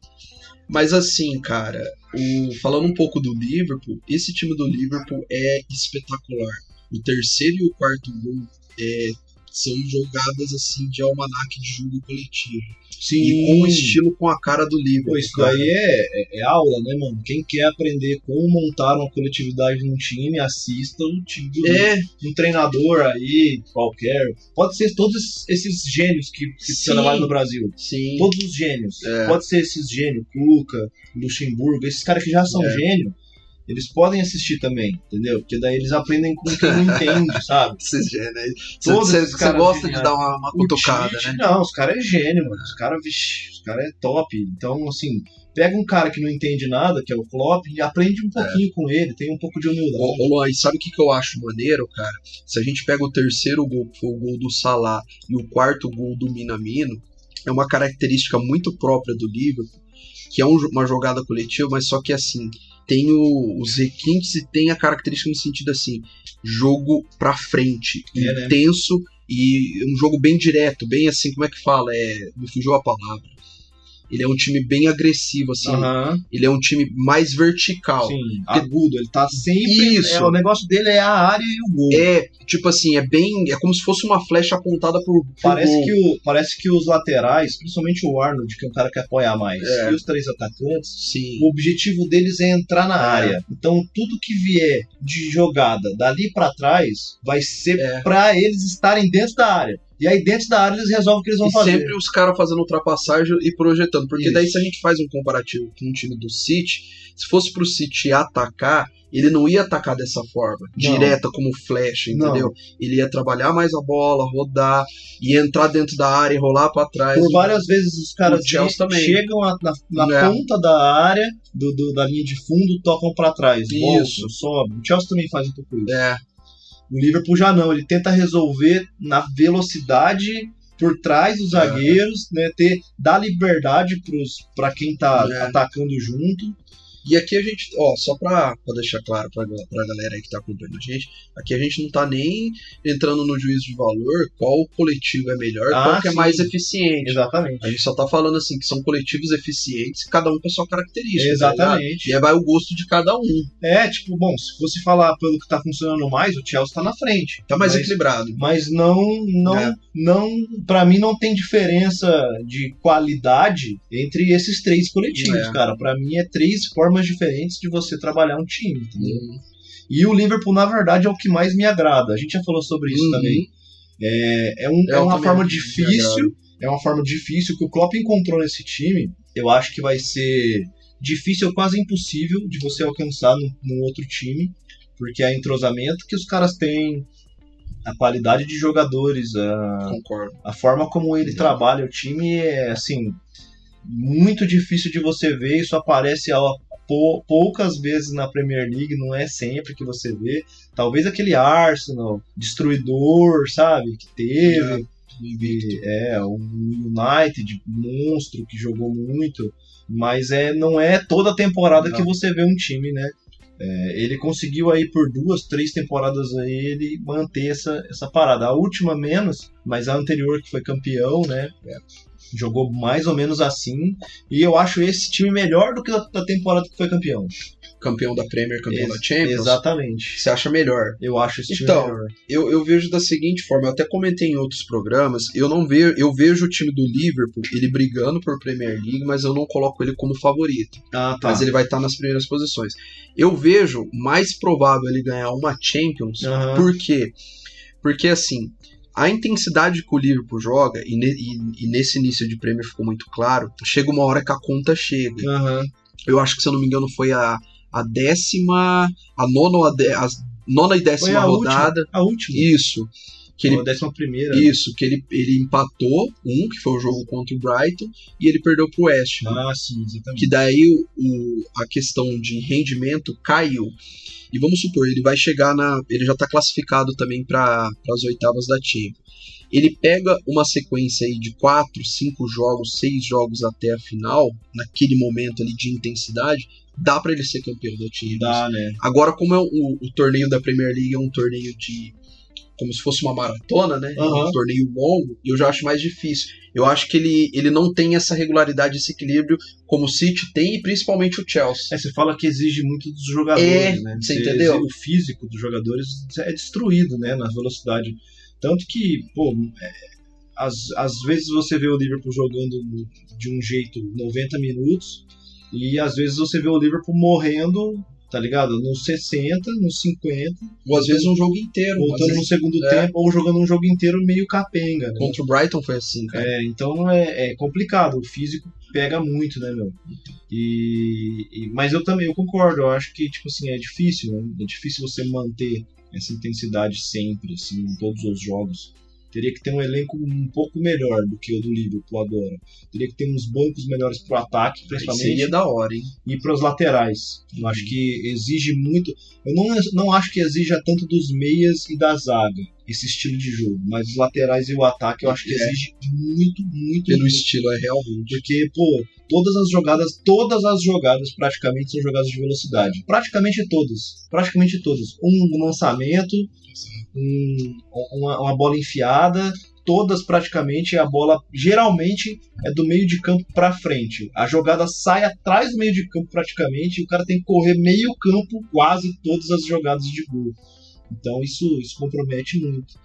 Mas assim, cara, o- falando um pouco do Liverpool, esse time do Liverpool é espetacular. O terceiro e o quarto gol é, são jogadas assim de almanaque de jogo coletivo. Sim. E com o estilo com a cara do. Pô, isso cara. daí é, é- é aula, né, mano? Quem quer aprender como montar uma coletividade num time, assista o time do É, um treinador aí, qualquer. Pode ser todos esses gênios que, que Sim. você trabalha no Brasil. sim. Todos os gênios. É. Pode ser esses gênios, Cuca, Luxemburgo, esses caras que já são É. gênios, eles podem assistir também, entendeu? Porque daí eles aprendem com quem não entende, sabe? Esses gênios. Você- Todos gosta de dar uma, uma cutucada, Tite, né? Não, os caras é gênio, mano. Os caras, vixi, os caras é top. Então, assim, pega um cara que não entende nada, que é o Klopp, e aprende um pouquinho com ele, tem um pouco de humildade. Ô, ô Luan, e sabe o que, que eu acho maneiro, cara? Se a gente pega o terceiro gol, que foi o gol do Salah, e o quarto gol do Minamino, é uma característica muito própria do Liverpool, que é um uma jogada coletiva, mas só que assim, tem o- os requintes e tem a característica no sentido assim, jogo pra frente, É, né? intenso e um jogo bem direto, bem assim, como é que fala? É, me fugiu a palavra. Ele é um time bem agressivo, assim. Aham, Ele é um time mais vertical. sim, agudo. Ele tá sempre. Isso. é, o negócio dele é a área e o gol. É, tipo assim, é bem. É como se fosse uma flecha apontada pro. pro Parece gol. que, o, parece que os laterais, principalmente o Arnold, que é um cara que apoia mais, É. e os três atacantes, Sim. o objetivo deles é entrar na É. área. Então, tudo que vier de jogada dali pra trás vai ser É. pra eles estarem dentro da área. E aí dentro da área eles resolvem o que eles vão e fazer. sempre os caras fazendo ultrapassagem e projetando. Porque Isso. daí se a gente faz um comparativo com o time do City, se fosse pro City atacar, ele não ia atacar dessa forma, direta como flecha, Não. entendeu? Ele ia trabalhar mais a bola, rodar, ia entrar dentro da área e rolar pra trás. Por várias vezes os caras chegam a- na, na É. ponta da área, do, do- da linha de fundo, tocam pra trás. Isso. Voltam, sobem. O Chelsea também faz um pouco isso. É, O Liverpool já não, ele tenta resolver na velocidade por trás dos É. zagueiros, né, ter dar liberdade para quem tá É. atacando junto. E aqui a gente, ó, só pra, pra deixar claro pra, pra galera aí que tá acompanhando a gente, aqui a gente não tá nem entrando no juízo de valor, qual coletivo é melhor, Ah, qual que é sim. mais eficiente. Exatamente. A gente só tá falando assim que são coletivos eficientes, cada um com a sua característica. tá? Exatamente. e aí vai o gosto de cada um. É, tipo, bom, se fosse falar pelo que tá funcionando mais, o Chelsea tá na frente. Tá mais mas, equilibrado. mas não, não, É. não, para mim não tem diferença de qualidade entre esses três coletivos, É. cara. Para mim é três formas diferentes de você trabalhar um time, entendeu? Hum, E o Liverpool, na verdade, é o que mais me agrada. A gente já falou sobre isso uhum. também. É, é, um- É, é uma forma difícil, é uma forma difícil que o Klopp encontrou nesse time. Eu acho que vai ser difícil, quase impossível de você alcançar num, num outro time, porque é entrosamento que os caras têm, a qualidade de jogadores, a, Concordo. a forma como ele Uhum. trabalha o time é assim muito difícil de você ver. Isso aparece ó, pou- poucas vezes na Premier League, não é sempre que você vê. Talvez aquele Arsenal destruidor, sabe, que teve. E, É, um United monstro que jogou muito, mas é não é toda temporada Não. que você vê um time, né? É, ele conseguiu aí por duas, três temporadas aí ele manter essa, essa parada. A última menos, mas a anterior que foi campeão, né? É. Jogou mais ou menos assim. E eu acho esse time melhor do que da temporada que foi campeão. Campeão da Premier, campeão Ex- da Champions. Exatamente. Você acha melhor? Eu acho esse time Então, melhor. Eu, eu vejo da seguinte forma, eu até comentei em outros programas, eu não vejo, eu vejo o time do Liverpool, ele brigando por Premier League, mas eu não coloco ele como favorito. Ah, tá. Mas ele vai estar nas primeiras posições. Eu vejo mais provável ele ganhar uma Champions, Aham. por quê? Porque assim, a intensidade que o Liverpool joga, e, ne- e- e nesse início de Premier ficou muito claro, chega uma hora que a conta chega. Aham. Eu acho que, se eu não me engano, foi a, a décima, a nona, a, de, nona e Foi décima a rodada. última. A última. Isso. Que ele décima primeira. isso, que ele, ele empatou um, que foi o jogo contra o Brighton, e ele perdeu pro West. Ham. Ah, sim, exatamente. Que daí o, o- a questão de rendimento caiu. E vamos supor, ele vai chegar na. Ele já tá classificado também para as oitavas da Champions. Ele pega uma sequência aí de quatro, cinco jogos, seis jogos até a final, naquele momento ali de intensidade, dá para ele ser campeão da Champions. Dá, né? Agora, como é o, o torneio da Premier League é um torneio de. Como se fosse uma maratona, né? Aham. Um torneio longo, eu já acho mais difícil. Eu acho que ele, ele não tem essa regularidade, esse equilíbrio como o City tem e principalmente o Chelsea. É, você fala que exige muito dos jogadores, É, né? você entendeu? O físico dos jogadores é destruído, né? Na velocidade. Tanto que, pô, é, às, às vezes você vê o Liverpool jogando de um jeito 90 minutos e às vezes você vê o Liverpool morrendo, tá ligado? Nos 60, nos 50, Ou às vezes um jogo inteiro. voltando no vezes, segundo é. tempo ou jogando um jogo inteiro meio capenga, né? Contra o Brighton foi assim, cara. É, então é, é complicado, o físico pega muito, né, meu? E, e- mas eu também eu concordo, eu acho que tipo assim é difícil, né? É difícil você manter essa intensidade sempre, assim, em todos os jogos. Teria que ter um elenco um pouco melhor do que o do Liverpool agora. Teria que ter uns bancos melhores pro ataque, Aí principalmente, seria da hora, hein? e para os laterais. Eu acho que exige muito. Eu não, não acho que exija tanto dos meias e da zaga, esse estilo de jogo. Mas os laterais e o ataque eu acho que É. exige muito, muito, Pelo muito. estilo, é realmente. Porque, pô, todas as jogadas, todas as jogadas praticamente são jogadas de velocidade. Praticamente todas. Praticamente todas. Um lançamento, um- uma, uma bola enfiada, todas praticamente a bola geralmente é do meio de campo pra frente. A jogada sai atrás do meio de campo praticamente e o cara tem que correr meio campo quase todas as jogadas de gol. Então isso, isso compromete muito.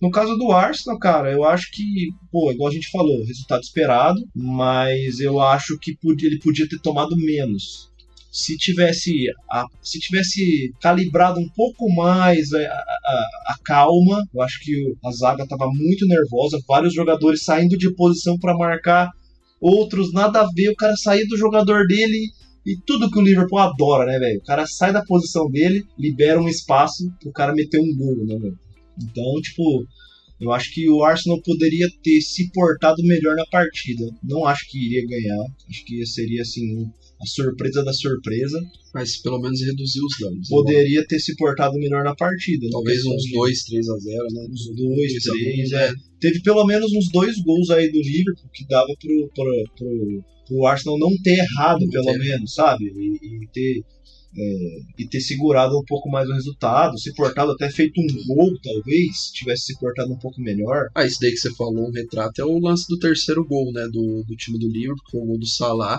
No caso do Arsenal, cara, eu acho que, pô, igual a gente falou, resultado esperado, mas eu acho que ele podia ter tomado menos. Se tivesse a, se tivesse calibrado um pouco mais a, a, a calma, eu acho que a zaga estava muito nervosa, vários jogadores saindo de posição para marcar, outros nada a ver, o cara sair do jogador dele e tudo que o Liverpool adora, né, velho? O cara sai da posição dele, libera um espaço pro cara meter um gol, né, velho? Então, tipo, eu acho que o Arsenal poderia ter se portado melhor na partida. Não acho que iria ganhar. Acho que seria assim a surpresa da surpresa. Mas pelo menos reduzir os danos. né? Poderia ter se portado melhor na partida. Talvez Não uns questão 2, 3 a 0 né? uns dois, Dois a três. um, é. né? Teve pelo menos uns dois gols aí do Liverpool que dava pro, pro, pro, pro Arsenal não ter errado, Não pelo ter. menos, sabe? E, e ter. é, e ter segurado um pouco mais o resultado, se portado até feito um gol, talvez, tivesse se portado um pouco melhor. Ah, isso daí que você falou, um retrato, é o lance do terceiro gol, né? Do, do time do Liverpool, que foi o gol do Salah.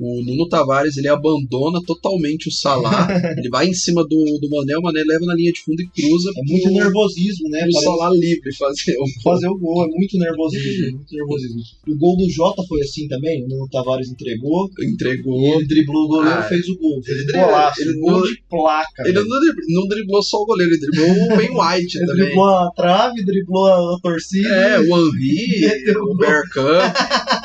O Nuno Tavares, ele abandona totalmente o Salah. ele vai em cima do, do Mané, o Mané leva na linha de fundo e cruza É muito pro, nervosismo, né? Parece- Salah livre fazer o fazer o gol, é muito nervosismo, é muito nervosismo. O gol do Jota foi assim também, o Nuno Tavares entregou, Entregou. ele driblou o goleiro Ah, e fez o gol. Fez ele dribla- golaço, ele gol de placa. Ele não, drib- não driblou só o goleiro, ele driblou o Ben White Ele também. driblou a trave, driblou a, torcida. É, o Meteu o o gol. Bergkamp,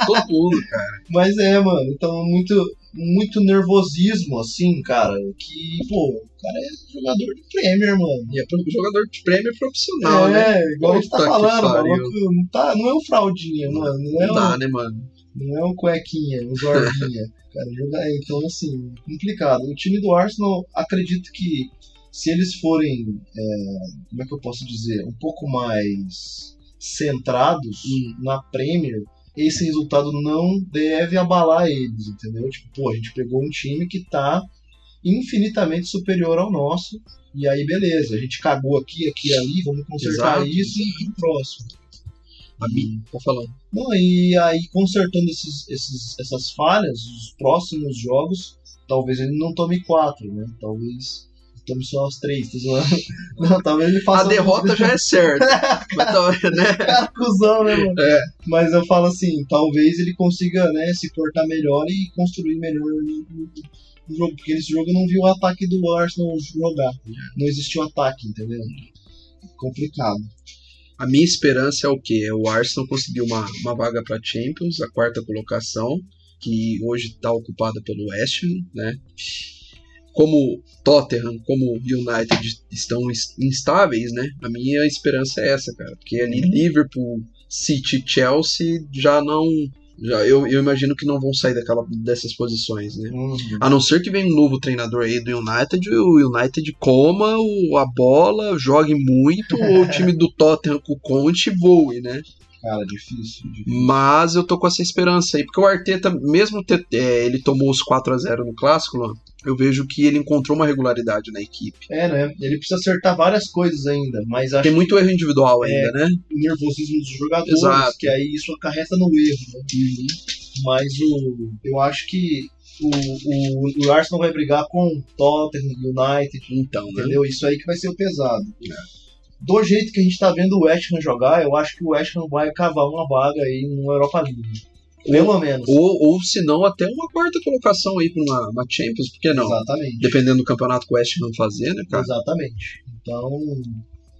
todo mundo, cara. Mas é, mano, então muito, muito nervosismo, assim, cara. Que, pô, o cara é jogador de Premier, mano. E é pro- jogador de prêmio profissional, né? é, igual a gente tá falando, maluco não, tá, não é um fraudinha, mano. Não é Não um, dá, né, mano? Não é um cuequinha, um gordinha. cara, jogar. Então, assim, complicado. O time do Arsenal, acredito que se eles forem, é, como é que eu posso dizer, um pouco mais centrados Hum. na Premier, esse resultado não deve abalar eles, entendeu? Tipo, pô, a gente pegou um time que tá infinitamente superior ao nosso. E aí, beleza, a gente cagou aqui, aqui e ali, vamos consertar Exato, isso e pro próximo. A mim, tô falando. Não, e aí consertando esses, esses, essas falhas, os próximos jogos, talvez ele não tome quatro, né? Talvez tome só as três, tô zoando. Não, talvez ele faça. A derrota já é certa. Mas tá, né? Cara, cuzão, né, mano? É. Mas eu falo assim, talvez ele consiga, né, se portar melhor e construir melhor no jogo. Porque nesse jogo eu não vi o ataque do Arsenal jogar. Não existiu ataque, entendeu? Complicado. A minha esperança é o quê? É o Arsenal conseguir uma, uma vaga para Champions, a quarta colocação, que hoje está ocupada pelo West Ham, né? Como Tottenham, como United estão ins- instáveis, né? A minha esperança é essa, cara. Porque ali Liverpool, City, Chelsea já não. Já, eu, eu imagino que não vão sair daquela, dessas posições, né? Uhum. A não ser que venha um novo treinador aí do United, o United coma o- a bola, jogue muito, ou o time do Tottenham com o Conte voe, né? Cara, difícil. difícil. Mas eu tô com essa esperança aí, porque o Arteta, mesmo é, ele tomou os 4 a 0 no clássico, Luan, eu vejo que ele encontrou uma regularidade na equipe. É, né? Ele precisa acertar várias coisas ainda, mas acho Tem muito erro individual É. ainda, né? nervosismo dos jogadores, Exato. que aí isso acarreta no erro, né? Mas o, eu acho que o, o, o Arsenal vai brigar com Tottenham, United, Então, né? entendeu? Isso aí que vai ser o pesado. Do jeito que a gente tá vendo o West Ham jogar, eu acho que o West Ham vai cavar uma vaga aí no Europa League. Pelo menos. Ou, ou se não, até uma quarta colocação aí pra uma, uma Champions, por que não? Exatamente. Dependendo do campeonato que o West Ham fazer, né, cara? Exatamente. Então,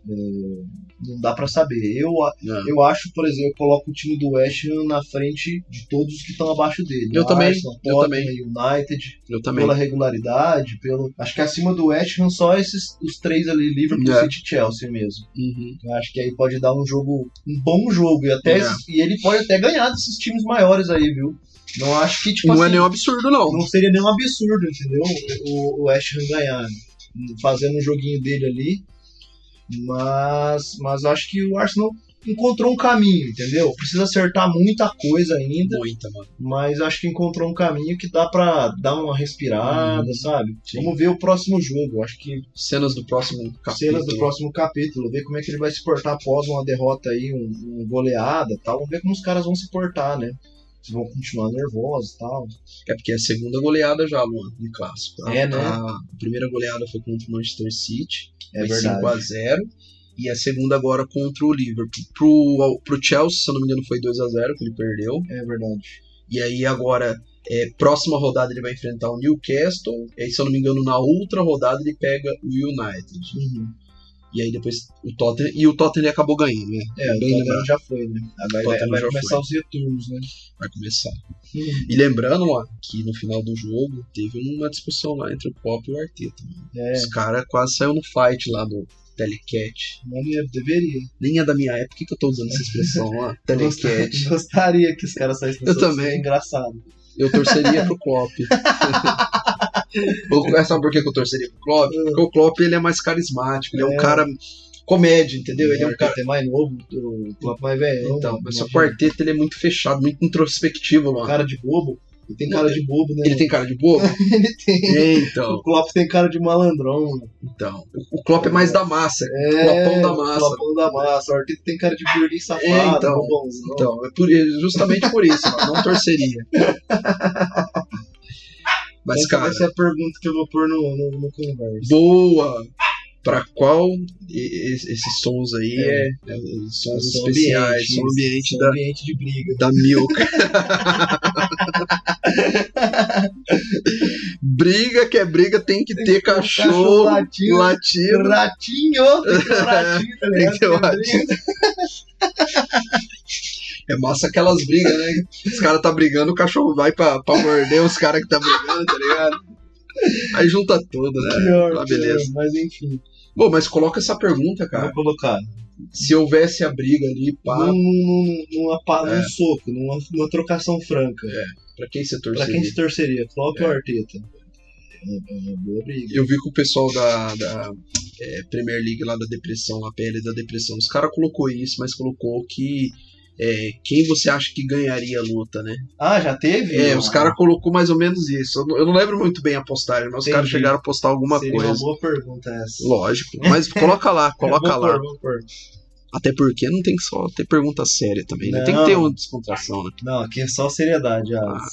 não dá pra saber. Eu, É. eu acho, por exemplo, eu coloco o time do West Ham na frente de todos os que estão abaixo dele. Eu também, Arsenal, eu Tottenham, United, Eu também. pela regularidade, pelo. Acho que acima do West Ham só esses os três ali, Liverpool, É. City Chelsea mesmo. Uhum. Eu acho que aí pode dar um jogo, um bom jogo. E, até, É. e ele pode até ganhar desses times maiores aí, viu? Não acho que, tipo Não é assim, nenhum absurdo, não. não seria nenhum absurdo, entendeu? O, o West Ham ganhar, fazendo um joguinho dele ali. Mas, mas acho que o Arsenal encontrou um caminho, entendeu? Precisa acertar muita coisa ainda, Muita, mano. mas acho que encontrou um caminho que dá pra dar uma respirada, Uhum. sabe? Sim. Vamos ver o próximo jogo. Acho que Cenas do próximo capítulo. cenas do próximo capítulo, ver como é que ele vai se portar após uma derrota aí, um, um goleada, tal. Vamos ver como os caras vão se portar, né? Se vão continuar nervosos, tal. É porque é a segunda goleada já, Luan, no clássico. A- É, né? A primeira goleada foi contra o Manchester City, É foi verdade. 5x0. E a segunda agora contra o Liverpool. Pro, pro Chelsea, se eu não me engano, foi 2x0 que ele perdeu. É verdade. E aí agora É, próxima rodada ele vai enfrentar o Newcastle. E aí, se eu não me engano, na outra rodada ele pega o United. E aí depois o Tottenham. E o Tottenham acabou ganhando, né? É, o Tottenham lembrado. já foi, né? Agora vai, vai começar foi. os retornos, né? Vai começar. E lembrando, ó, que no final do jogo teve uma discussão lá entre o Pop e o Arteta. É, Os caras quase saíram no fight lá do Telecat. maneiro, deveria. Nem é da minha época, que, eu tô usando essa expressão lá? Telecat. Gostaria que os caras saíssem Eu também. É engraçado. Eu torceria pro Klopp. Sabe por que que eu torceria pro Klopp? Porque o Klopp ele é mais carismático, ele é um É. cara comédia, entendeu? Ele é um cara. até mais novo, o Klopp mais velho. Então, mas o quarteto ele é muito fechado, muito introspectivo, mano. cara de bobo. Ele tem cara de bobo, né? Ele tem cara de bobo? Ele tem. Então, O Klopp tem cara de malandrão, então. O Klopp é mais da massa. É, Klopão da massa. Klopão da massa. O Arteta tem cara de burguês safado, É, então. bobãozão. Então, é por, é justamente por isso. Não torceria. Mas, Essa cara, vai ser a pergunta que eu vou pôr no, no, no conversa. boa! Pra qual esses sons aí É. é, é, sons especiais, ambiente são da, ambiente de briga. da Milk. briga que é briga, tem que ter cachorro, latindo. latido. Ratinho! Tem que ter um ratinho, tá Tem ligado? que ter um Tem ratinho. É massa aquelas brigas, né? Os caras tá brigando, o cachorro vai pra, pra morder os caras que tá brigando, tá ligado? Aí junta tudo, né? Pior, Ah, beleza. pior, mas enfim. Bom, mas coloca essa pergunta, cara. Vou colocar. Se houvesse a briga ali, pá, Num, num, numa, num É. soco, numa, numa trocação franca. pra quem você Pra torceria? quem se torceria? Klopp É. ou Arteta? É uma, é uma boa briga. Eu vi que o pessoal da, da é, Premier League lá da depressão, a PL da depressão, os caras colocou isso, mas colocou que é, quem você acha que ganharia a luta, né? Ah, já teve? É, Ah, os caras colocou mais ou menos isso. Eu não, não lembro muito bem a postagem, mas os caras chegaram a postar alguma Seria coisa. uma boa pergunta essa. Lógico. Mas coloca lá, coloca Vou lá. vou pôr. Até porque não tem que só ter pergunta séria também, né? Tem que Não. ter uma descontração, né? Não, aqui é só seriedade, Alex.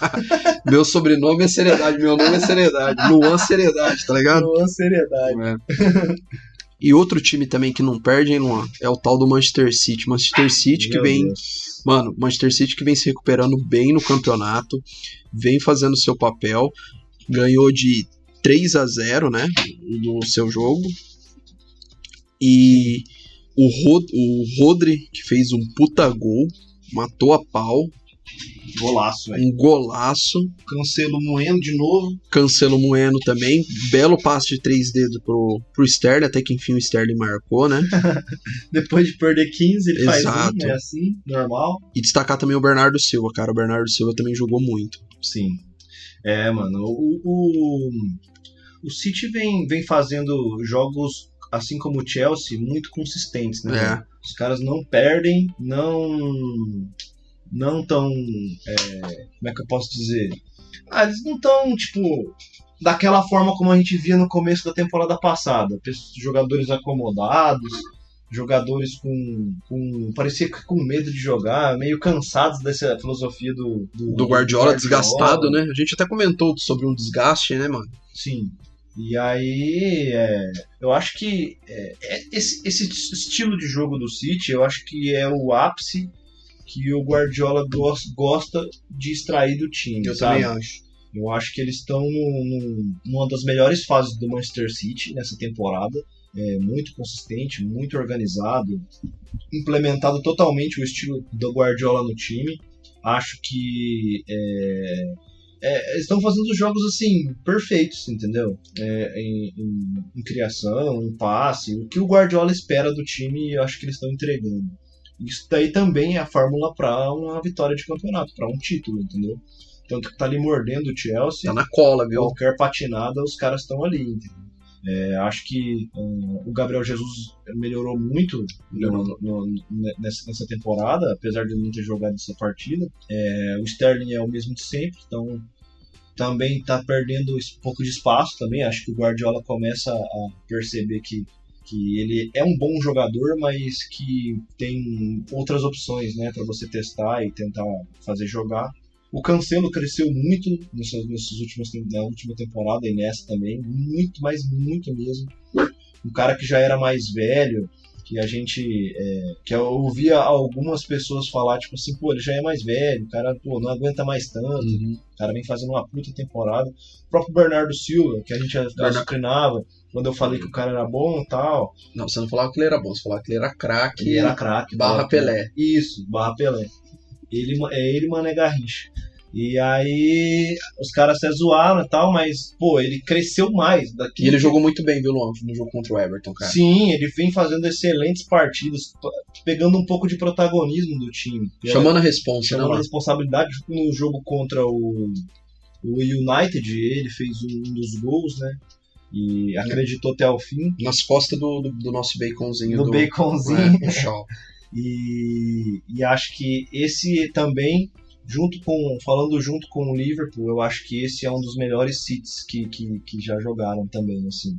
Meu sobrenome é seriedade, meu nome é seriedade. Luan Seriedade, tá ligado? Não, seriedade. É. E outro time também que não perde, hein, Luan? É o tal do Manchester City. Manchester City que Meu vem. Deus. Mano, Manchester City que vem se recuperando bem no campeonato, vem fazendo seu papel, ganhou de 3 a 0 né? No seu jogo. E o, Rod o Rodri, que fez um puta gol, matou a pau, Golaço, velho. um golaço. Cancelo moendo de novo. Cancelo Moeno também. Belo passe de três dedos pro, pro Sterling, até que enfim o Sterling marcou, né? Depois de perder 15, ele faz Exato. um, é assim, normal. E destacar também o Bernardo Silva, cara. O Bernardo Silva também jogou muito. Sim. É, mano. O, o, o City vem, vem fazendo jogos, assim como o Chelsea, muito consistentes, né? É. Os caras não perdem, não. Não tão. é, como é que eu posso dizer? Ah, eles não tão, tipo. Daquela forma como a gente via no começo da temporada passada. Jogadores acomodados, jogadores com, com. parecia que com medo de jogar, meio cansados dessa filosofia do. Do, Do Guardiola, desgastado, né? A gente até comentou sobre um desgaste, né, mano? Sim. E aí, é, eu acho que é, é, esse, esse estilo de jogo do City, eu acho que é o ápice que o Guardiola gos- gosta de extrair do time. sabe? acho. Eu acho que eles estão num- num- numa das melhores fases do Manchester City nessa temporada. É muito consistente, muito organizado, implementado totalmente o estilo do Guardiola no time. Acho que é, é, eles estão fazendo jogos assim perfeitos, entendeu? É, em, em- em criação, em passe, o que o Guardiola espera do time, eu acho que eles estão entregando. Isso daí também é a fórmula para uma vitória de campeonato, para um título, entendeu? Tanto que tá ali mordendo o Chelsea. Tá na cola, viu? Qualquer patinada, os caras estão ali, entendeu? É, acho que hum, o Gabriel Jesus melhorou muito no- no- no- nessa, nessa temporada, apesar de não ter jogado essa partida. É, o Sterling é o mesmo de sempre, então também está perdendo esse pouco de espaço também. Acho que o Guardiola começa a perceber que, que ele é um bom jogador, mas que tem outras opções né, para você testar e tentar fazer jogar. O Cancelo cresceu muito nessas, nessas últimas, na última temporada e nessa também. Muito, mas muito mesmo. Um cara que já era mais velho, que a gente. É, que eu ouvia algumas pessoas falar, tipo assim, pô, ele já é mais velho, o cara pô, não aguenta mais tanto, Uhum. o cara vem fazendo uma puta temporada. O próprio Bernardo Silva, que a gente Bernardo- azucrinava, quando eu falei que o cara era bom e tal, Não, você não falava que ele era bom, você falava que ele era craque. ele era craque. barra Pelé. Isso, barra Pelé. Ele, é ele Mané Garrincha. E aí os caras até zoaram e tal, mas, pô, ele cresceu mais daqui. E ele jogou muito bem, viu, Luan, no jogo contra o Everton, cara. Sim, ele vem fazendo excelentes partidas, pegando um pouco de protagonismo do time. Chamando a responsa, né, chamando a Luan? responsabilidade no jogo contra o, o United, ele fez um dos gols, né? E acreditou até o fim. Nas costas do, do, do nosso baconzinho No do, baconzinho. É, do. E, e acho que esse também, junto com. Falando junto com o Liverpool, eu acho que esse é um dos melhores Cities que, que, que já jogaram também, assim.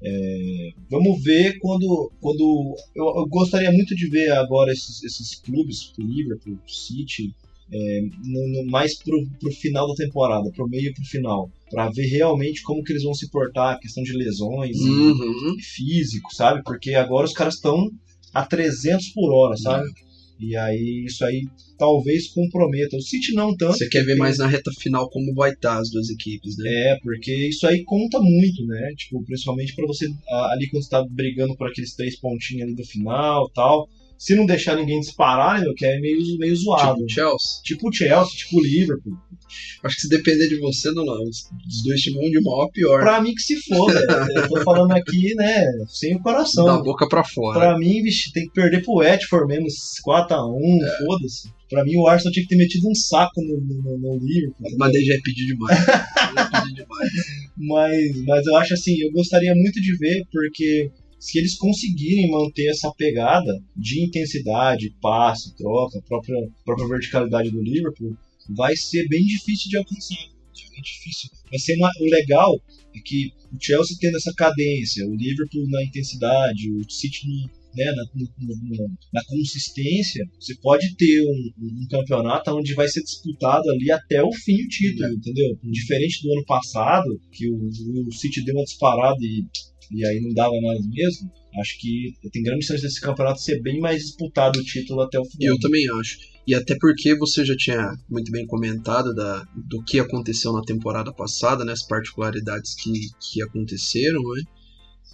É, vamos ver quando. quando eu, eu gostaria muito de ver agora esses, esses clubes, o Liverpool, o City, é, no- no- mais pro, pro final da temporada, pro meio e pro final. Pra ver realmente como que eles vão se portar, a questão de lesões e- Uhum. e físico, sabe? Porque agora os caras estão a 300 por hora, sabe? E aí isso aí talvez comprometa. O City não tanto. Você quer ver porque- mais na reta final como vai estar as duas equipes, né? É, porque isso aí conta muito, né? Tipo, principalmente pra você ali quando você tá brigando por aqueles três pontinhos ali do final tal. Se não deixar ninguém disparar, né, meu, que é meio, meio zoado. Tipo o Chelsea. Tipo o Chelsea, tipo Liverpool. Acho que se depender de você, não, não. Os dois times vão de mal a pior. Pra mim que se foda. eu tô falando aqui, né, sem o coração. Da boca pra fora. Pra mim, bicho, tem que perder pro Watford mesmo, 4x1, É. foda-se. Pra mim, o Arsenal tinha que ter metido um saco no, no, no Liverpool. Mas daí já é pedir demais. já é pedir demais. Mas, mas eu acho assim, eu gostaria muito de ver, porque se eles conseguirem manter essa pegada de intensidade, passe, troca, própria, própria verticalidade do Liverpool, vai ser bem difícil de alcançar. É bem difícil. Vai ser uma, o legal é que o Chelsea tendo essa cadência, o Liverpool na intensidade, o City no, né, na, na consistência, você pode ter um, um campeonato onde vai ser disputado ali até o fim o título, entendeu? Diferente do ano passado, que o, o City deu uma disparada e, e aí não dava mais mesmo. Acho que tem grande chance desse campeonato ser bem mais disputado o título até o final. Eu também acho. E até porque você já tinha muito bem comentado da, do que aconteceu na temporada passada, né? As particularidades que, que aconteceram, né?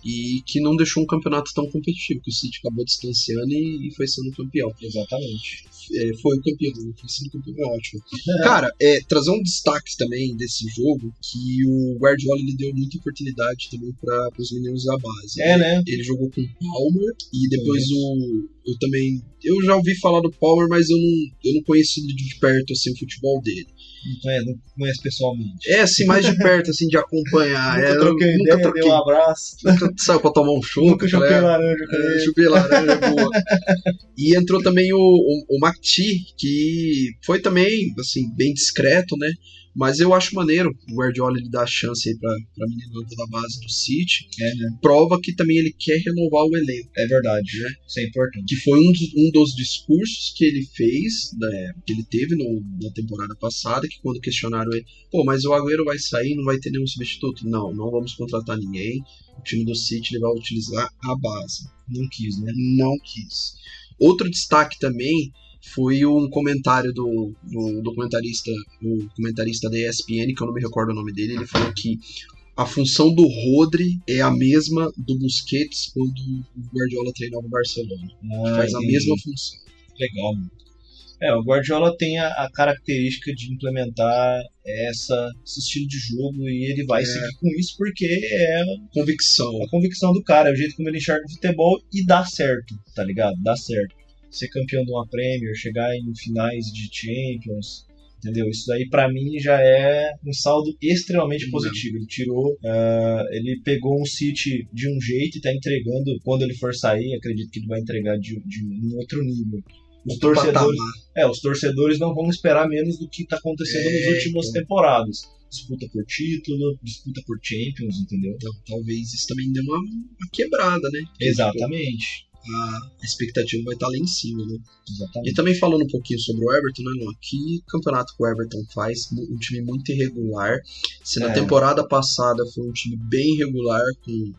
E que não deixou um campeonato tão competitivo, que o City acabou distanciando e, e foi sendo campeão. Exatamente. É, foi o campeão, foi sendo campeão, é ótimo. Cara, é, trazer um destaque também desse jogo, que o Guardiola ele deu muita oportunidade também para os meninos da base. É, né? Ele jogou com o Palmer e depois o. Eu também. Eu já ouvi falar do Palmer, mas eu não, eu não conheço de perto assim, o futebol dele. Não conhece, não conhece pessoalmente. É, assim, mais de perto, assim, de acompanhar. nunca é, troquei nunca ideia, troquei. um abraço. Nunca saiu pra tomar um chopp. Nunca chupei é, laranja é, chupei laranja, boa. E entrou também o, o, o Macti, que foi também, assim, bem discreto, né? Mas eu acho maneiro o Guardiola ele dar a chance aí pra, pra menina da base do City. É, né? Prova que também ele quer renovar o elenco. É verdade, né? Isso é importante. que foi um dos, um dos discursos que ele fez, né, que ele teve no- na temporada passada, que quando questionaram ele, pô, mas o Agüero vai sair, não vai ter nenhum substituto. Não, não vamos contratar ninguém. O time do City ele vai utilizar a base. Não quis, né? Não quis. Outro destaque também foi um comentário do, do documentarista, o comentarista da ESPN, que eu não me recordo o nome dele, ele falou que a função do Rodri é a mesma do Busquets quando o Guardiola treinava o Barcelona Ah, faz a entendi. mesma função. Legal, mano. É, o Guardiola tem a, a característica de implementar essa, esse estilo de jogo e ele vai É. seguir com isso porque é Convicção. a convicção do cara, é o jeito como ele enxerga o futebol e dá certo, tá ligado? Dá certo. Ser campeão de uma Premier, chegar em finais de Champions, entendeu? Isso daí pra mim já é um saldo extremamente positivo. Ele tirou, ah, ele pegou um City de um jeito e tá entregando quando ele for sair, acredito que ele vai entregar de, de um outro nível. Os Outro torcedores, patamar. é, os torcedores não vão esperar menos do que está acontecendo É, nas últimas então. temporadas. Disputa por título, disputa por Champions, entendeu? Então, talvez isso também dê uma, uma quebrada, né? Exatamente. A expectativa vai estar lá em cima, né? Exatamente. E também falando um pouquinho sobre o Everton, né, Luan? Que campeonato que o Everton faz? Um time muito irregular. Se na É. temporada passada foi um time bem irregular com,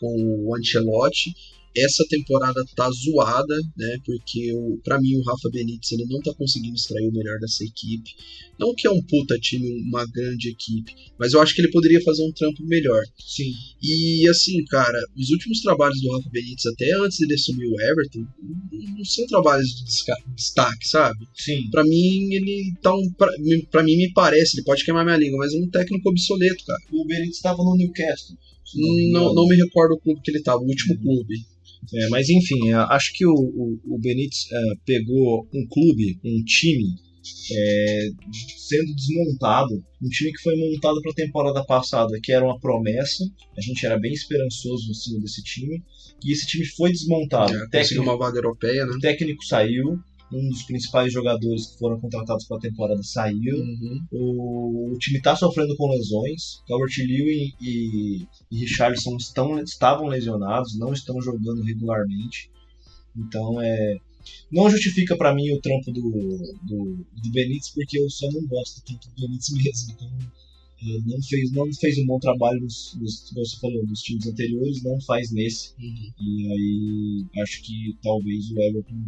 com o Ancelotti, essa temporada tá zoada, né? Porque o, pra mim o Rafa Benítez ele não tá conseguindo extrair o melhor dessa equipe. Não que é um puta time, uma grande equipe, mas eu acho que ele poderia fazer um trampo melhor. Sim. E assim, cara, os últimos trabalhos do Rafa Benítez, até antes dele assumir o Everton, não são trabalhos de destaque, sabe? Sim. Pra mim, ele tá um. Pra mim, me parece, ele pode queimar minha língua, mas é um técnico obsoleto, cara. O Benítez estava no Newcastle. não me Não, não me recordo o clube que ele tava, o último clube. É, mas enfim, é, acho que o, o, o Benítez é, pegou um clube, um time é, sendo desmontado, um time que foi montado para a temporada passada, que era uma promessa, a gente era bem esperançoso em cima desse time, e esse time foi desmontado. É, técnico, uma vaga europeia, né? o técnico saiu, um dos principais jogadores que foram contratados para a temporada saiu, Uhum. o, o time está sofrendo com lesões. Calvert Lewin e, e Richarlison estão, estavam lesionados, não estão jogando regularmente. Então é. Não justifica para mim o trampo do, do, do Benítez, porque eu só não gosto tanto do Benítez mesmo. Então é, não, fez, não fez um bom trabalho nos, nos, como você falou, nos times anteriores, não faz nesse. Uhum. E aí acho que talvez o Everton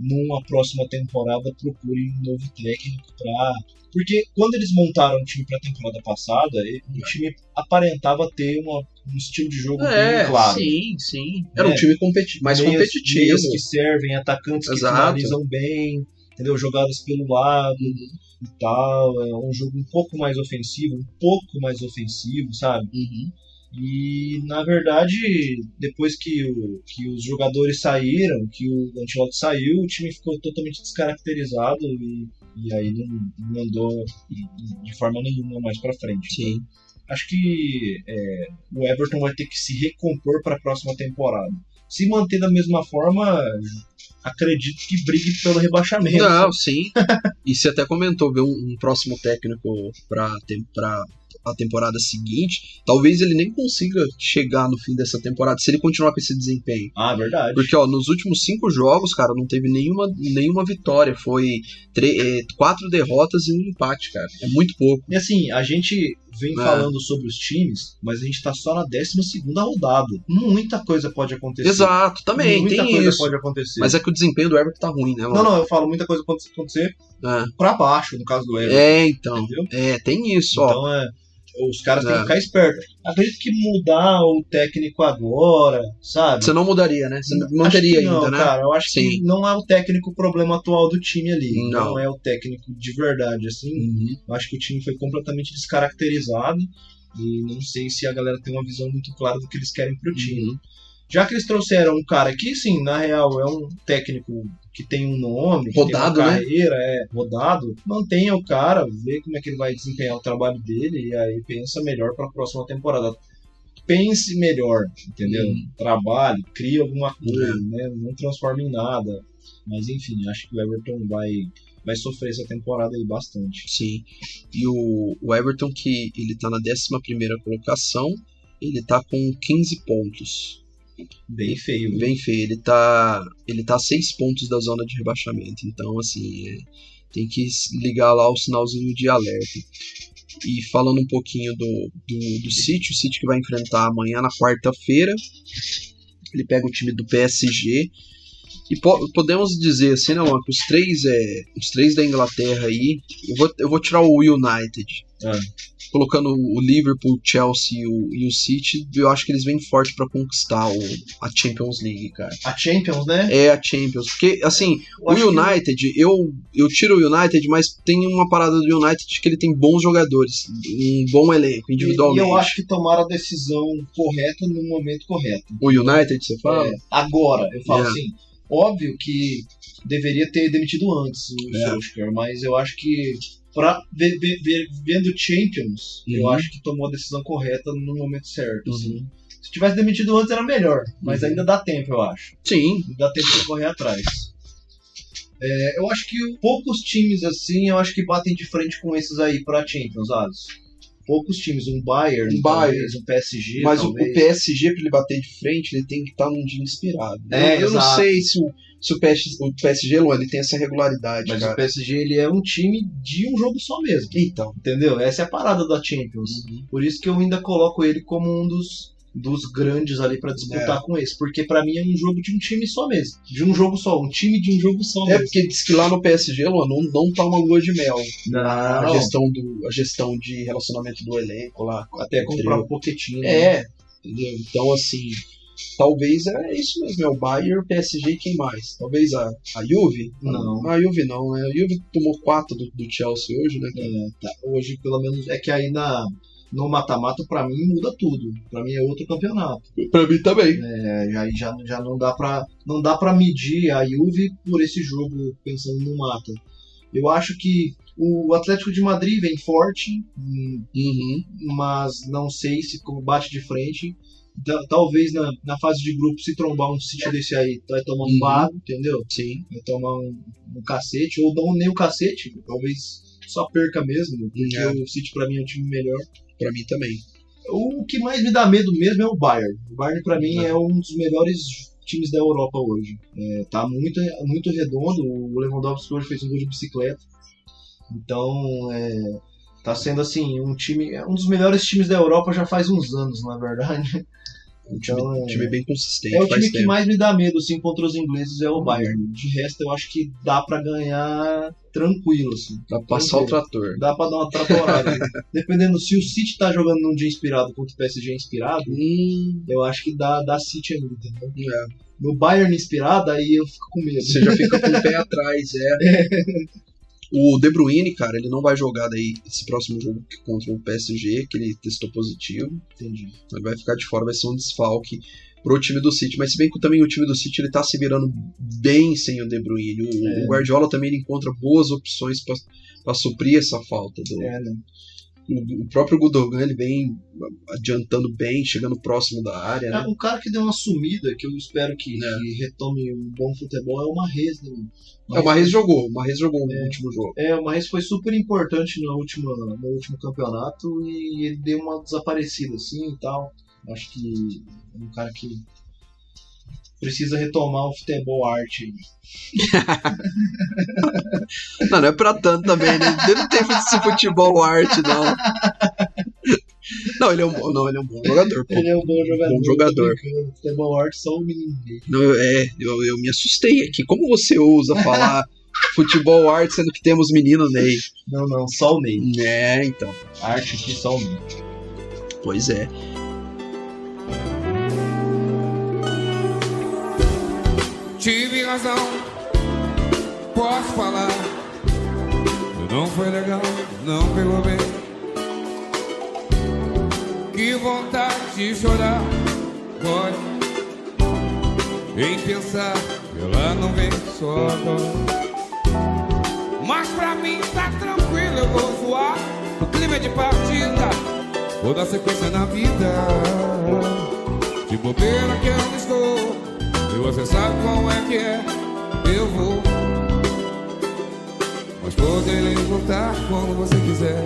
numa próxima temporada procure um novo técnico para porque quando eles montaram o time para a temporada passada, o time aparentava ter uma, um estilo de jogo É, bem claro. sim, sim. Era É. um time competi mais Meias- competitivo. meias que servem, atacantes que Exato. finalizam bem, entendeu? Jogadas pelo lado Uhum, e tal. É um jogo um pouco mais ofensivo, um pouco mais ofensivo, sabe? uhum. E na verdade, depois que, o, que os jogadores saíram, que o Ancelotti saiu, o time ficou totalmente descaracterizado e, e aí não, não andou de forma nenhuma mais pra frente. Sim. Acho que é, o Everton vai ter que se recompor para a próxima temporada. Se manter da mesma forma, acredito que brigue pelo rebaixamento. Não, sim. e você até comentou ver um, um próximo técnico pra a temporada seguinte. Talvez ele nem consiga chegar no fim dessa temporada se ele continuar com esse desempenho. Ah, verdade. Porque, ó, nos últimos cinco jogos, cara, não teve nenhuma, nenhuma vitória. Foi é, quatro derrotas e um empate, cara. É muito pouco. E assim, a gente vem É. falando sobre os times, mas a gente tá só na 12 rodada. Muita coisa pode acontecer. Exato, também, Muita tem coisa isso. pode acontecer. Mas é que o desempenho do Everton tá ruim, né, mano? Não, não, eu falo muita coisa pode acontecer É. pra baixo, no caso do Everton. É, então. Entendeu? É, tem isso, ó. Então é. Os caras têm É. que ficar espertos. Acredito que mudar o técnico agora, sabe? Você não mudaria, né? Você manteria que não, ainda, né? Cara, eu acho Sim. que não é o técnico o problema atual do time ali. Não. Não, é o técnico de verdade, assim. Uhum. Eu acho que o time foi completamente descaracterizado. E não sei se a galera tem uma visão muito clara do que eles querem pro time. Uhum. Já que eles trouxeram um cara que, sim, na real é um técnico que tem um nome, que Rodado, tem uma né? carreira, é rodado, mantenha o cara, vê como é que ele vai desempenhar o trabalho dele e aí pensa melhor para a próxima temporada. Pense melhor, entendeu? Uhum. Trabalhe, crie alguma coisa, né? Não transforme em nada. Mas enfim, acho que o Everton vai, vai sofrer essa temporada aí bastante. Sim. E o, o Everton, que ele tá na 11 colocação, ele tá com 15 pontos. Bem feio. Bem feio. Ele tá, ele tá a 6 pontos da zona de rebaixamento. Então, assim, é, tem que ligar lá o sinalzinho de alerta. E falando um pouquinho do, do, do City, o City que vai enfrentar amanhã na quarta-feira. Ele pega o time do PSG. E po- podemos dizer assim, né, que os três, é, os três da Inglaterra aí, eu vou, eu vou tirar o United. Ah. Colocando o Liverpool, o Chelsea e o, e o City, eu acho que eles vêm forte pra conquistar o, a Champions League, cara. A Champions, né? É a Champions. Porque, assim, Eu o que- United, eu, eu tiro o United, mas tem uma parada do United que ele tem bons jogadores, um bom elenco, E individualmente. eu acho que tomaram a decisão correta no momento correto. O United, você fala? É, agora, eu falo É. assim, óbvio que deveria ter demitido antes o É. Solskjaer, mas eu acho que pra, ver, ver- ver- vendo Champions, eu Uhum. acho que tomou a decisão correta no momento certo. assim. Uhum. Se tivesse demitido antes era melhor, mas Uhum. ainda dá tempo, eu acho. Sim, Dá tempo de correr atrás. É, eu acho que poucos times assim, eu acho que batem de frente com esses aí pra Champions, Alisson. Poucos times, um Bayern, Um talvez, Bayern. um PSG, mas o, o talvez. PSG, pra ele bater de frente, ele tem que estar num dia inspirado. É, eu, eu não exato. sei se o, se o, PSG, o PSG, Luan, ele tem essa regularidade, Mas o cara. PSG ele é um time de um jogo só mesmo. Então. Entendeu? Essa é a parada da Champions. Por isso que eu ainda coloco ele como um dos dos grandes ali pra disputar É. com esse. Porque pra mim é um jogo de um time só mesmo. De um jogo só. Um time de um jogo só É mesmo. porque diz que lá no PSG, Luan, não, não tá uma lua de mel. A Não. gestão, do, a gestão de relacionamento do elenco lá. Até comprar o- um poquetinho. né? É, entendeu? Então, assim, talvez é isso mesmo, é o Bayern, o PSG e quem mais? Talvez a, a Juve? Não. A Juve não, né? A Juve tomou 4 do, do Chelsea hoje, né? É, tá. Hoje, pelo menos, é que aí na, no mata-mata, pra mim, muda tudo. Pra mim é outro campeonato. Pra mim também. É, aí já, já não dá pra não dá para medir a Juve por esse jogo pensando no mata. Eu acho que o Atlético de Madrid vem forte, hum, Uhum. mas não sei se como bate de frente. Ta- Talvez na, na fase de grupo, se trombar um City desse aí, vai tomar um Uhum. barro, entendeu? Sim. Vai tomar um, um cacete, ou não nem o cacete, talvez só perca mesmo, porque É. o City pra mim é um time melhor. Pra mim também. O que mais me dá medo mesmo é o Bayern. O Bayern, pra mim, é um dos melhores times da Europa hoje. É, tá muito, muito redondo. O Lewandowski hoje fez um gol de bicicleta. Então, é, tá sendo assim, um time. É um dos melhores times da Europa já faz uns anos, na verdade. Um time, Então, um time bem consistente. É o time que tempo. mais me dá medo, assim, contra os ingleses é o Bayern. De resto, eu acho que dá pra ganhar tranquilo, assim. Pra passar o trator. Dá pra dar uma tratorada. Dependendo se o City tá jogando num dia inspirado contra o PSG inspirado, Hum, eu acho que dá, dá City ainda, entendeu? é. No Bayern inspirado, aí eu fico com medo. Você já fica com o pé atrás, é. O De Bruyne, cara, ele não vai jogar daí esse próximo jogo contra o PSG, que ele testou positivo. Entendi. Ele vai ficar de fora, vai ser um desfalque pro time do City. Mas se bem que também o time do City ele tá se virando bem sem o De Bruyne. O, É. o Guardiola também ele encontra boas opções para suprir essa falta. Do, É, né? O, próprio Gudogan ele vem adiantando bem, chegando próximo da área. É, Né? um cara que deu uma sumida, que eu espero que, É. que retome um bom futebol, é o Marrez, né? É, o Marrez jogou, o Marrez jogou no último jogo. É, o Marrez foi super importante no último, no último campeonato e ele deu uma desaparecida assim e tal. Acho que é um cara que precisa retomar o futebol arte. Não, não é pra tanto também, né? Ele não tem esse futebol arte, não. Não, ele é um, bom- não, ele é um bom jogador, pô. Ele é um bom jogador. Bom jogador. Futebol arte só o menino dele. Não, é, eu, eu me assustei aqui. Como você ousa falar futebol arte sendo que temos menino Ney? Não, não, só o Ney. É, então. Arte aqui só o Ney. Pois é. Tive razão, posso falar. Não foi legal, não pegou bem. Que vontade de chorar, pode. Em pensar ela não vem só agora. Mas pra mim tá tranquilo, eu vou zoar. O clima é de partida, vou dar sequência na vida. De bobeira que eu estou. E você sabe qual é que é, eu vou. Mas poderei voltar quando você quiser.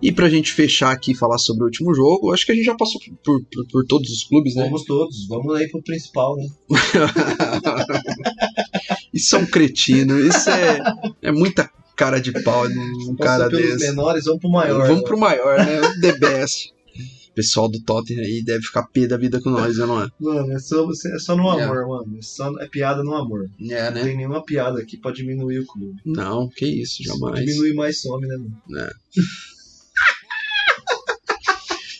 E pra gente fechar aqui e falar sobre o último jogo, acho que a gente já passou por, por, por todos os clubes, né? Vamos todos, vamos aí pro principal, né? Isso é um cretino, isso é, é muita cara de pau num um cara pelos desse. menores, vamos pro maior. Vamos né? pro maior, né? O The Best. O pessoal do Tottenham aí deve ficar pé da vida com nós, né, não é? Mano, é só, é só no É. amor, mano. É, só, é piada no amor. É, Não tem nenhuma piada aqui pra diminuir o clube. Não, que isso, jamais. Diminui mais some, né, mano?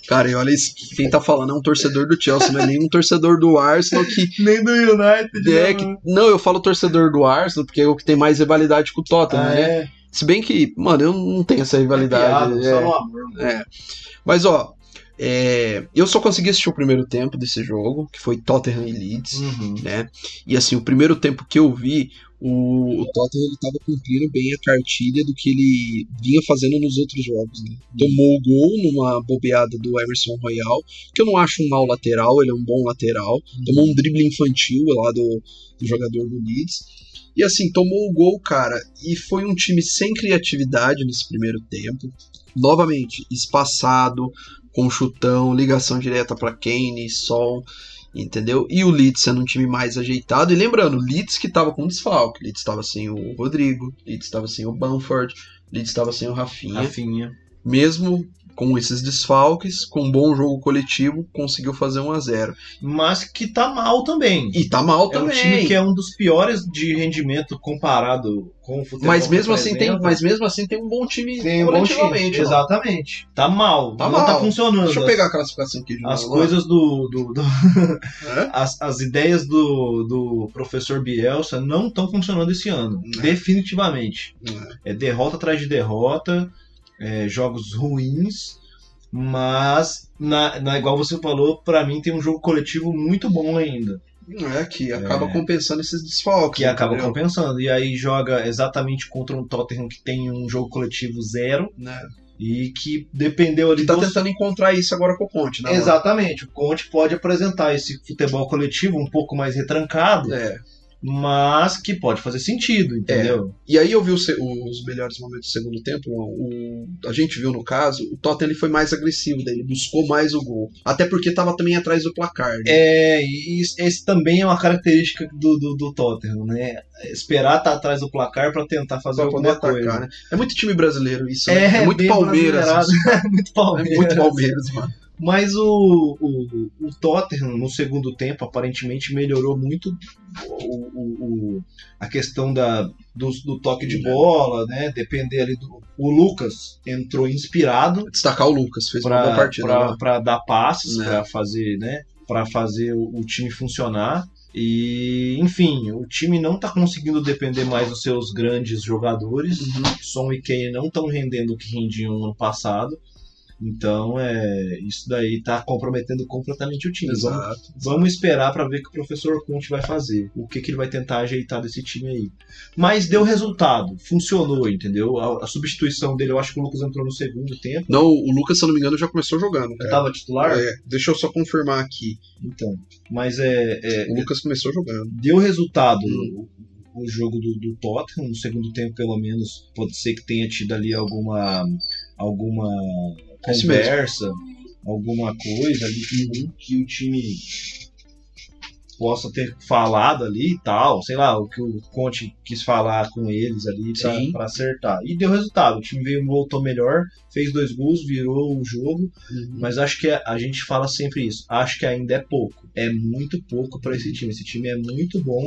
Cara, e olha isso, quem tá falando é um torcedor do Chelsea, não é nem um torcedor do Arsenal que. Nem do United, É né, que não, eu falo torcedor do Arsenal porque é o que tem mais rivalidade com o Tottenham, Ah, né? é, Se bem que, mano, eu não tenho essa é rivalidade. piada, é. só no amor. É. Mas ó, é, eu só consegui assistir o primeiro tempo desse jogo, que foi Tottenham e Leeds, Uhum. né? E assim, o primeiro tempo que eu vi, o, o Tottenham ele tava cumprindo bem a cartilha do que ele vinha fazendo nos outros jogos, né? Tomou o gol numa bobeada do Emerson Royal, que eu não acho um mau lateral, ele é um bom lateral. Tomou um drible infantil lá do, do jogador do Leeds. E assim, tomou o gol, cara, e foi um time sem criatividade nesse primeiro tempo. Novamente, espaçado, com chutão, ligação direta para Kane, Sol. Entendeu? E o Leeds sendo um time mais ajeitado. E lembrando, Leeds que tava com desfalque. Leeds estava sem o Rodrigo, Leeds estava sem o Bamford, Leeds estava sem o Rafinha. Rafinha. Mesmo com esses desfalques, com um bom jogo coletivo, conseguiu fazer 1 a 0 Mas que tá mal também. E tá mal É um também. time que é um dos piores de rendimento comparado com o futebol. mas, mesmo que assim tem, mas mesmo assim tem um bom time Tem um bom time. Exatamente. Tá mal. Tá não mal. tá funcionando. Deixa eu pegar a classificação aqui de As novo. coisas do. do- do- as, as ideias do, do professor Bielsa não estão funcionando esse ano. Não. Definitivamente. Não É derrota atrás de derrota, é, jogos ruins, mas, na, na- igual você falou, pra mim tem um jogo coletivo muito bom ainda. Não é que acaba É. compensando esses desfalques. Que acaba entendeu? compensando. E aí joga exatamente contra um Tottenham que tem um jogo coletivo zero Né? e que dependeu ali Ele tá tentando encontrar isso agora com o Conte, né? Exatamente. O Conte pode apresentar esse futebol coletivo um pouco mais retrancado, É. mas que pode fazer sentido, entendeu? E aí eu vi o os melhores momentos do segundo tempo. O, a gente viu no caso, o Tottenham ele foi mais agressivo, daí ele buscou mais o gol. Até porque tava também atrás do placar. Né? É, e isso- esse também é uma característica do, do, do Tottenham, né? Esperar estar atrás do placar para tentar fazer Pra alguma atacar, coisa. né? É muito time brasileiro isso. né? É, É, muito Palmeiras. isso. muito É Palmeiras. muito Palmeiras, mano. Mas o, o, o Tottenham, no segundo tempo, aparentemente melhorou muito o, o- o- a questão da, do, do toque de bola, né? Depender ali do. O Lucas entrou inspirado Destacar o Lucas, fez uma boa partida. né? para dar passes, Né. para fazer, né? Para fazer o, o time funcionar. E, enfim, o time não está conseguindo depender mais dos seus grandes jogadores. Uhum. Son e Kane não estão rendendo o que rendiam no ano passado. Então, é, isso daí está comprometendo completamente o time. Vamos, Exato. vamos esperar para ver o que o professor Conte vai fazer. O que, que ele vai tentar ajeitar desse time aí. Mas deu resultado, funcionou, entendeu? A, a substituição dele, eu acho que o Lucas entrou no segundo tempo. Não, o Lucas, se eu não me engano, já começou jogando. Cara. estava titular? É, deixa eu só confirmar aqui. Então, mas é, é, O Lucas começou jogando. deu resultado Hum. o, jogo do, do Tottenham no segundo tempo pelo menos pode ser que tenha tido ali alguma alguma conversa alguma coisa ali que, que o time possa ter falado ali e tal, sei lá, o que o Conte quis falar com eles ali pra acertar. E deu resultado, o time veio, voltou melhor, fez dois gols, virou o jogo, mas acho que a, a gente fala sempre isso. Acho que ainda é pouco. É muito pouco para esse time. Esse time é muito bom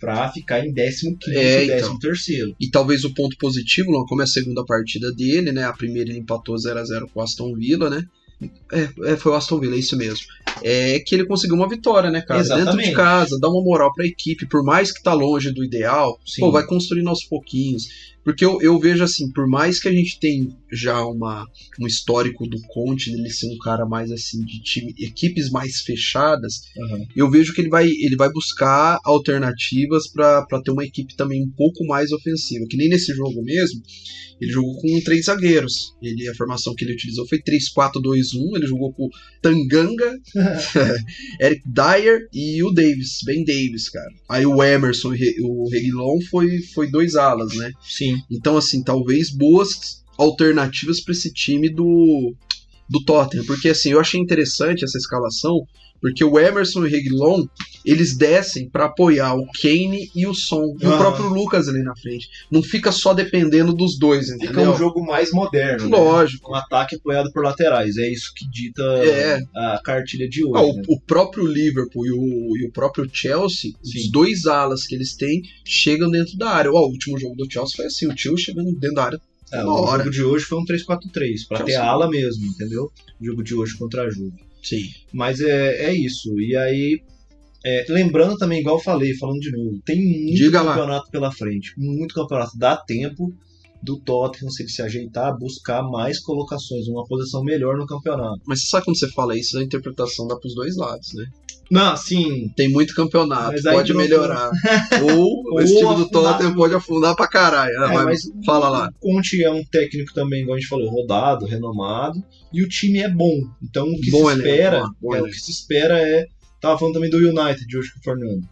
para ficar em 15 quinto, É, 13 então. terceiro. E talvez o ponto positivo, não, como é a segunda partida dele, né? A primeira ele empatou 0 a 0 com o Aston Villa, né? É, é, foi o Aston Villa, é isso mesmo. É que ele conseguiu uma vitória, né, cara? Dentro Exatamente. de casa, dá uma moral pra equipe, por mais que tá longe do ideal, Sim. pô, vai construindo aos pouquinhos. Porque eu, eu vejo assim, por mais que a gente tenha já uma, um histórico do Conte, dele ser um cara mais assim, de time, equipes mais fechadas, Aham. eu vejo que ele vai, ele vai buscar alternativas pra pra ter uma equipe também um pouco mais ofensiva. Que nem nesse jogo mesmo, ele jogou com três zagueiros. Ele, a formação que ele utilizou foi 3-4-2-1. Ele jogou com Tanganga, Eric Dyer e o Davis, Ben Davis, cara. Aí o Emerson e o Reguilon foi, foi dois alas, né? Sim. Então, assim, talvez boas alternativas para esse time do, do Tottenham. Porque, assim, eu achei interessante essa escalação, porque o Emerson e o Reguilon, eles descem para apoiar o Kane e o Son. E o Ah. próprio Lucas ali na frente. Não fica só dependendo dos dois, Fica entendeu? um jogo mais moderno. né? Lógico. Um ataque apoiado por laterais. É isso que dita É. a cartilha de hoje. Ah, o, né? o próprio Liverpool e o, e o próprio Chelsea, os Sim. dois alas que eles têm, chegam dentro da área. Ó, o último jogo do Chelsea foi assim, o tio chegando dentro da área. É, o hora. jogo de hoje foi um 3-4-3, pra ter Chelsea. ala mesmo, entendeu? O jogo de hoje contra a Juve. Sim. Mas é, é isso. E aí, é, lembrando também, igual eu falei, falando de novo, tem muito Diga lá. campeonato pela frente. Muito campeonato. Dá tempo do Tottenham, se ele se ajeitar, buscar mais colocações, uma posição melhor no campeonato. Mas você sabe quando você fala isso, a interpretação dá pros dois lados, né? Não, sim. Tem muito campeonato, Mas pode melhorar. Ou esse time do. Tottenham pode afundar pra caralho. Ah, É, mas mas fala lá. O Conte é um técnico também, igual a gente falou, rodado, renomado, e o time é bom. Então o que Bom se espera, bom, bom é, o que se espera é, tava falando também do United hoje com o Fernando.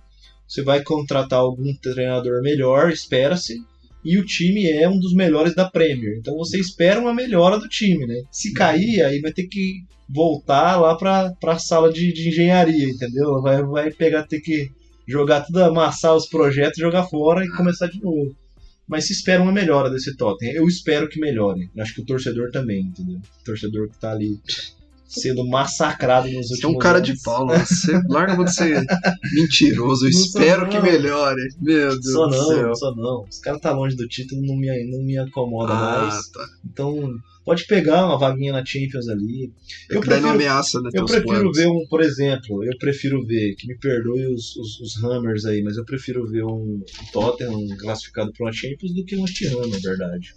Você vai contratar algum treinador melhor, espera-se, e o time é um dos melhores da Premier. Então você espera uma melhora do time, né? Se cair, aí vai ter que voltar lá pra, pra sala de, de engenharia, entendeu? Vai, vai pegar, ter que jogar tudo, amassar os projetos, jogar fora e começar de novo. Mas se espera uma melhora desse Tottenham. Eu espero que melhore. Acho que o torcedor também, entendeu? O torcedor que tá ali sendo massacrado nos últimos Você é um cara anos. de pau? Você larga de ser mentiroso. Eu Não sou espero que melhore. Meu Deus Só do não, céu. só não. Os caras tá longe do título, não me, não me acomoda Ah, mais. tá. Então, pode pegar uma vaguinha na Champions ali. Eu não prefiro- ameaça, né? Eu prefiro planos. ver um, por exemplo, eu prefiro ver, que me perdoe os, os, os Hammers aí, mas eu prefiro ver um Tottenham classificado para uma Champions do que um West Ham, na verdade.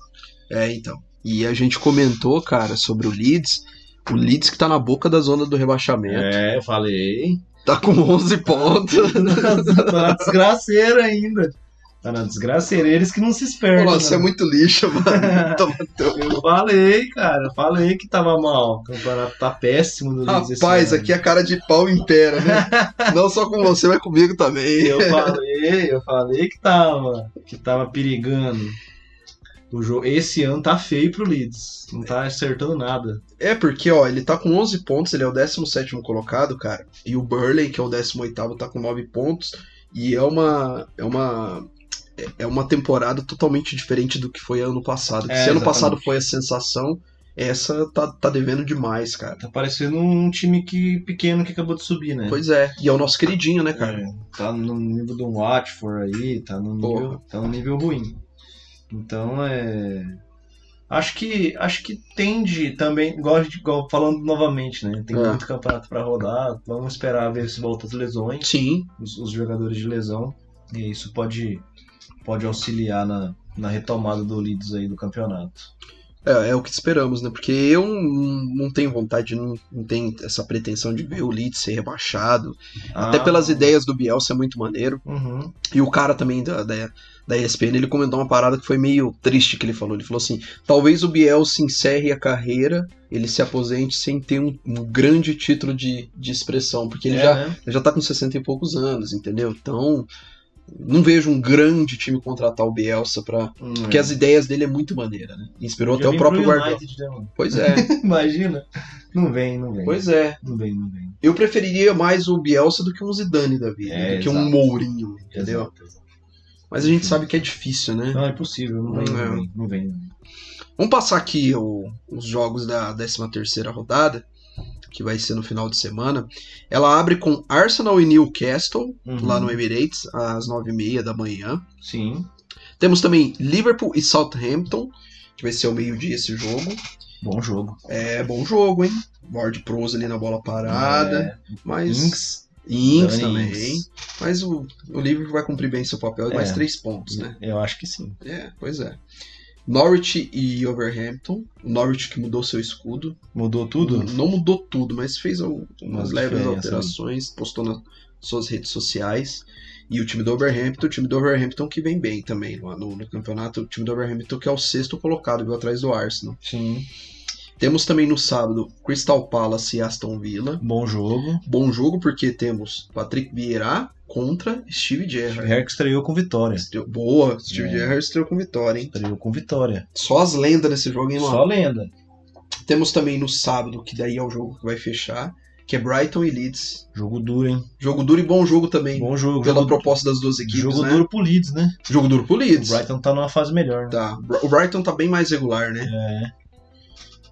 É, então. E a gente comentou, cara, sobre o Leeds. O Leeds que tá na boca da zona do rebaixamento. É, eu falei. Tá com 11 pontos. tá na desgraceira ainda. Tá na desgraceira, eles que não se esperam. Nossa, você é né? muito lixo, mano. Eu falei, cara, eu falei que tava mal. O campeonato tá péssimo do Leeds Rapaz, aqui a cara de pau impera, né? Não só com você, mas comigo também. Eu falei, eu falei que tava, que tava perigando. O jogo, esse ano tá feio pro Leeds. Não tá acertando nada. É, porque, ó, ele tá com 11 pontos, ele é o 17 colocado, cara. E o Burley, que é o 18 tá com 9 pontos. E é uma. É uma. é- uma temporada totalmente diferente do que foi ano passado. É, Se ano exatamente. passado foi a sensação, essa tá, tá devendo demais, cara. Tá parecendo um time que, pequeno que acabou de subir, né? Pois é. E é o nosso queridinho, né, cara? É, tá no nível do Watford aí, tá num nível, Porra. tá num nível ruim. Então é. Acho que acho que tende também, igual, igual falando novamente, né? Tem É. muito campeonato pra rodar. Vamos esperar ver se volta as lesões. Sim. os, os jogadores de lesão. E isso pode, pode auxiliar na, na retomada do Leeds aí do campeonato. É, é o que esperamos, né? Porque eu não, tenho vontade, não, não tenho essa pretensão de ver o Leeds ser rebaixado. Até Ah, pelas ideias do Bielsa é muito maneiro. Uhum. E o cara também da, da, da ESPN, ele comentou uma parada que foi meio triste que ele falou. Ele falou assim: talvez o Bielsa encerre a carreira, ele se aposente sem ter um, um grande título de, de expressão, porque ele É, já, né? ele já tá com 60 e poucos anos, entendeu? Então, não vejo um grande time contratar o Bielsa pra. Hum, Porque as ideias dele é muito maneira, né? Inspirou Já até o próprio Guardiola. Né? Pois é, Imagina. Não vem, não vem. pois é. Não vem, não vem. Eu preferiria mais o Bielsa do que um Zidane da vida, É, do que um exato. Mourinho, entendeu? Exato, exato. Mas a gente sabe que é difícil, né? Não, é possível, não vem, Não é. não vem, não vem. não vem. Vamos passar aqui o- os jogos da 13ª rodada, que vai ser no final de semana. Ela abre com Arsenal e Newcastle, Uhum. lá no Emirates, às 9h30 da manhã. Sim, Temos também Liverpool e Southampton, que vai ser ao meio-dia esse jogo. bom jogo. É bom jogo, hein? Ward Prose ali na bola parada, É, mas... Inks, Inks também. Inks. Mas o, o Liverpool vai cumprir bem seu papel, É. mais três pontos, né? Eu acho que sim. É, pois é. Norwich e Overhampton. O Norwich que mudou seu escudo. Mudou tudo? Não mudou tudo, mas fez al- umas Uma leves diferença, alterações, postou nas suas redes sociais. E o time do Overhampton, o time do Overhampton que vem bem também lá no, no campeonato. O time do Overhampton que é o sexto colocado, viu, atrás do Arsenal. Sim. Temos também no sábado Crystal Palace e Aston Villa. Bom jogo. Bom jogo porque temos Patrick Vieira contra Steve Gerrard. Herc estreou com vitória. Estreou- Boa, Steve É. Gerrard estreou com vitória, hein? Estreou com vitória. Só as lendas nesse jogo, hein, mano? Só lenda. Temos também no sábado, que daí é o jogo que vai fechar, que é Brighton e Leeds. Jogo duro, hein? Jogo duro e bom jogo também. Bom jogo. pela jogo, proposta das duas equipes, jogo né? duro pro Leeds, né? Jogo duro pro O Leeds. Brighton tá numa fase melhor, né? Tá. O Brighton tá bem mais regular, né? É.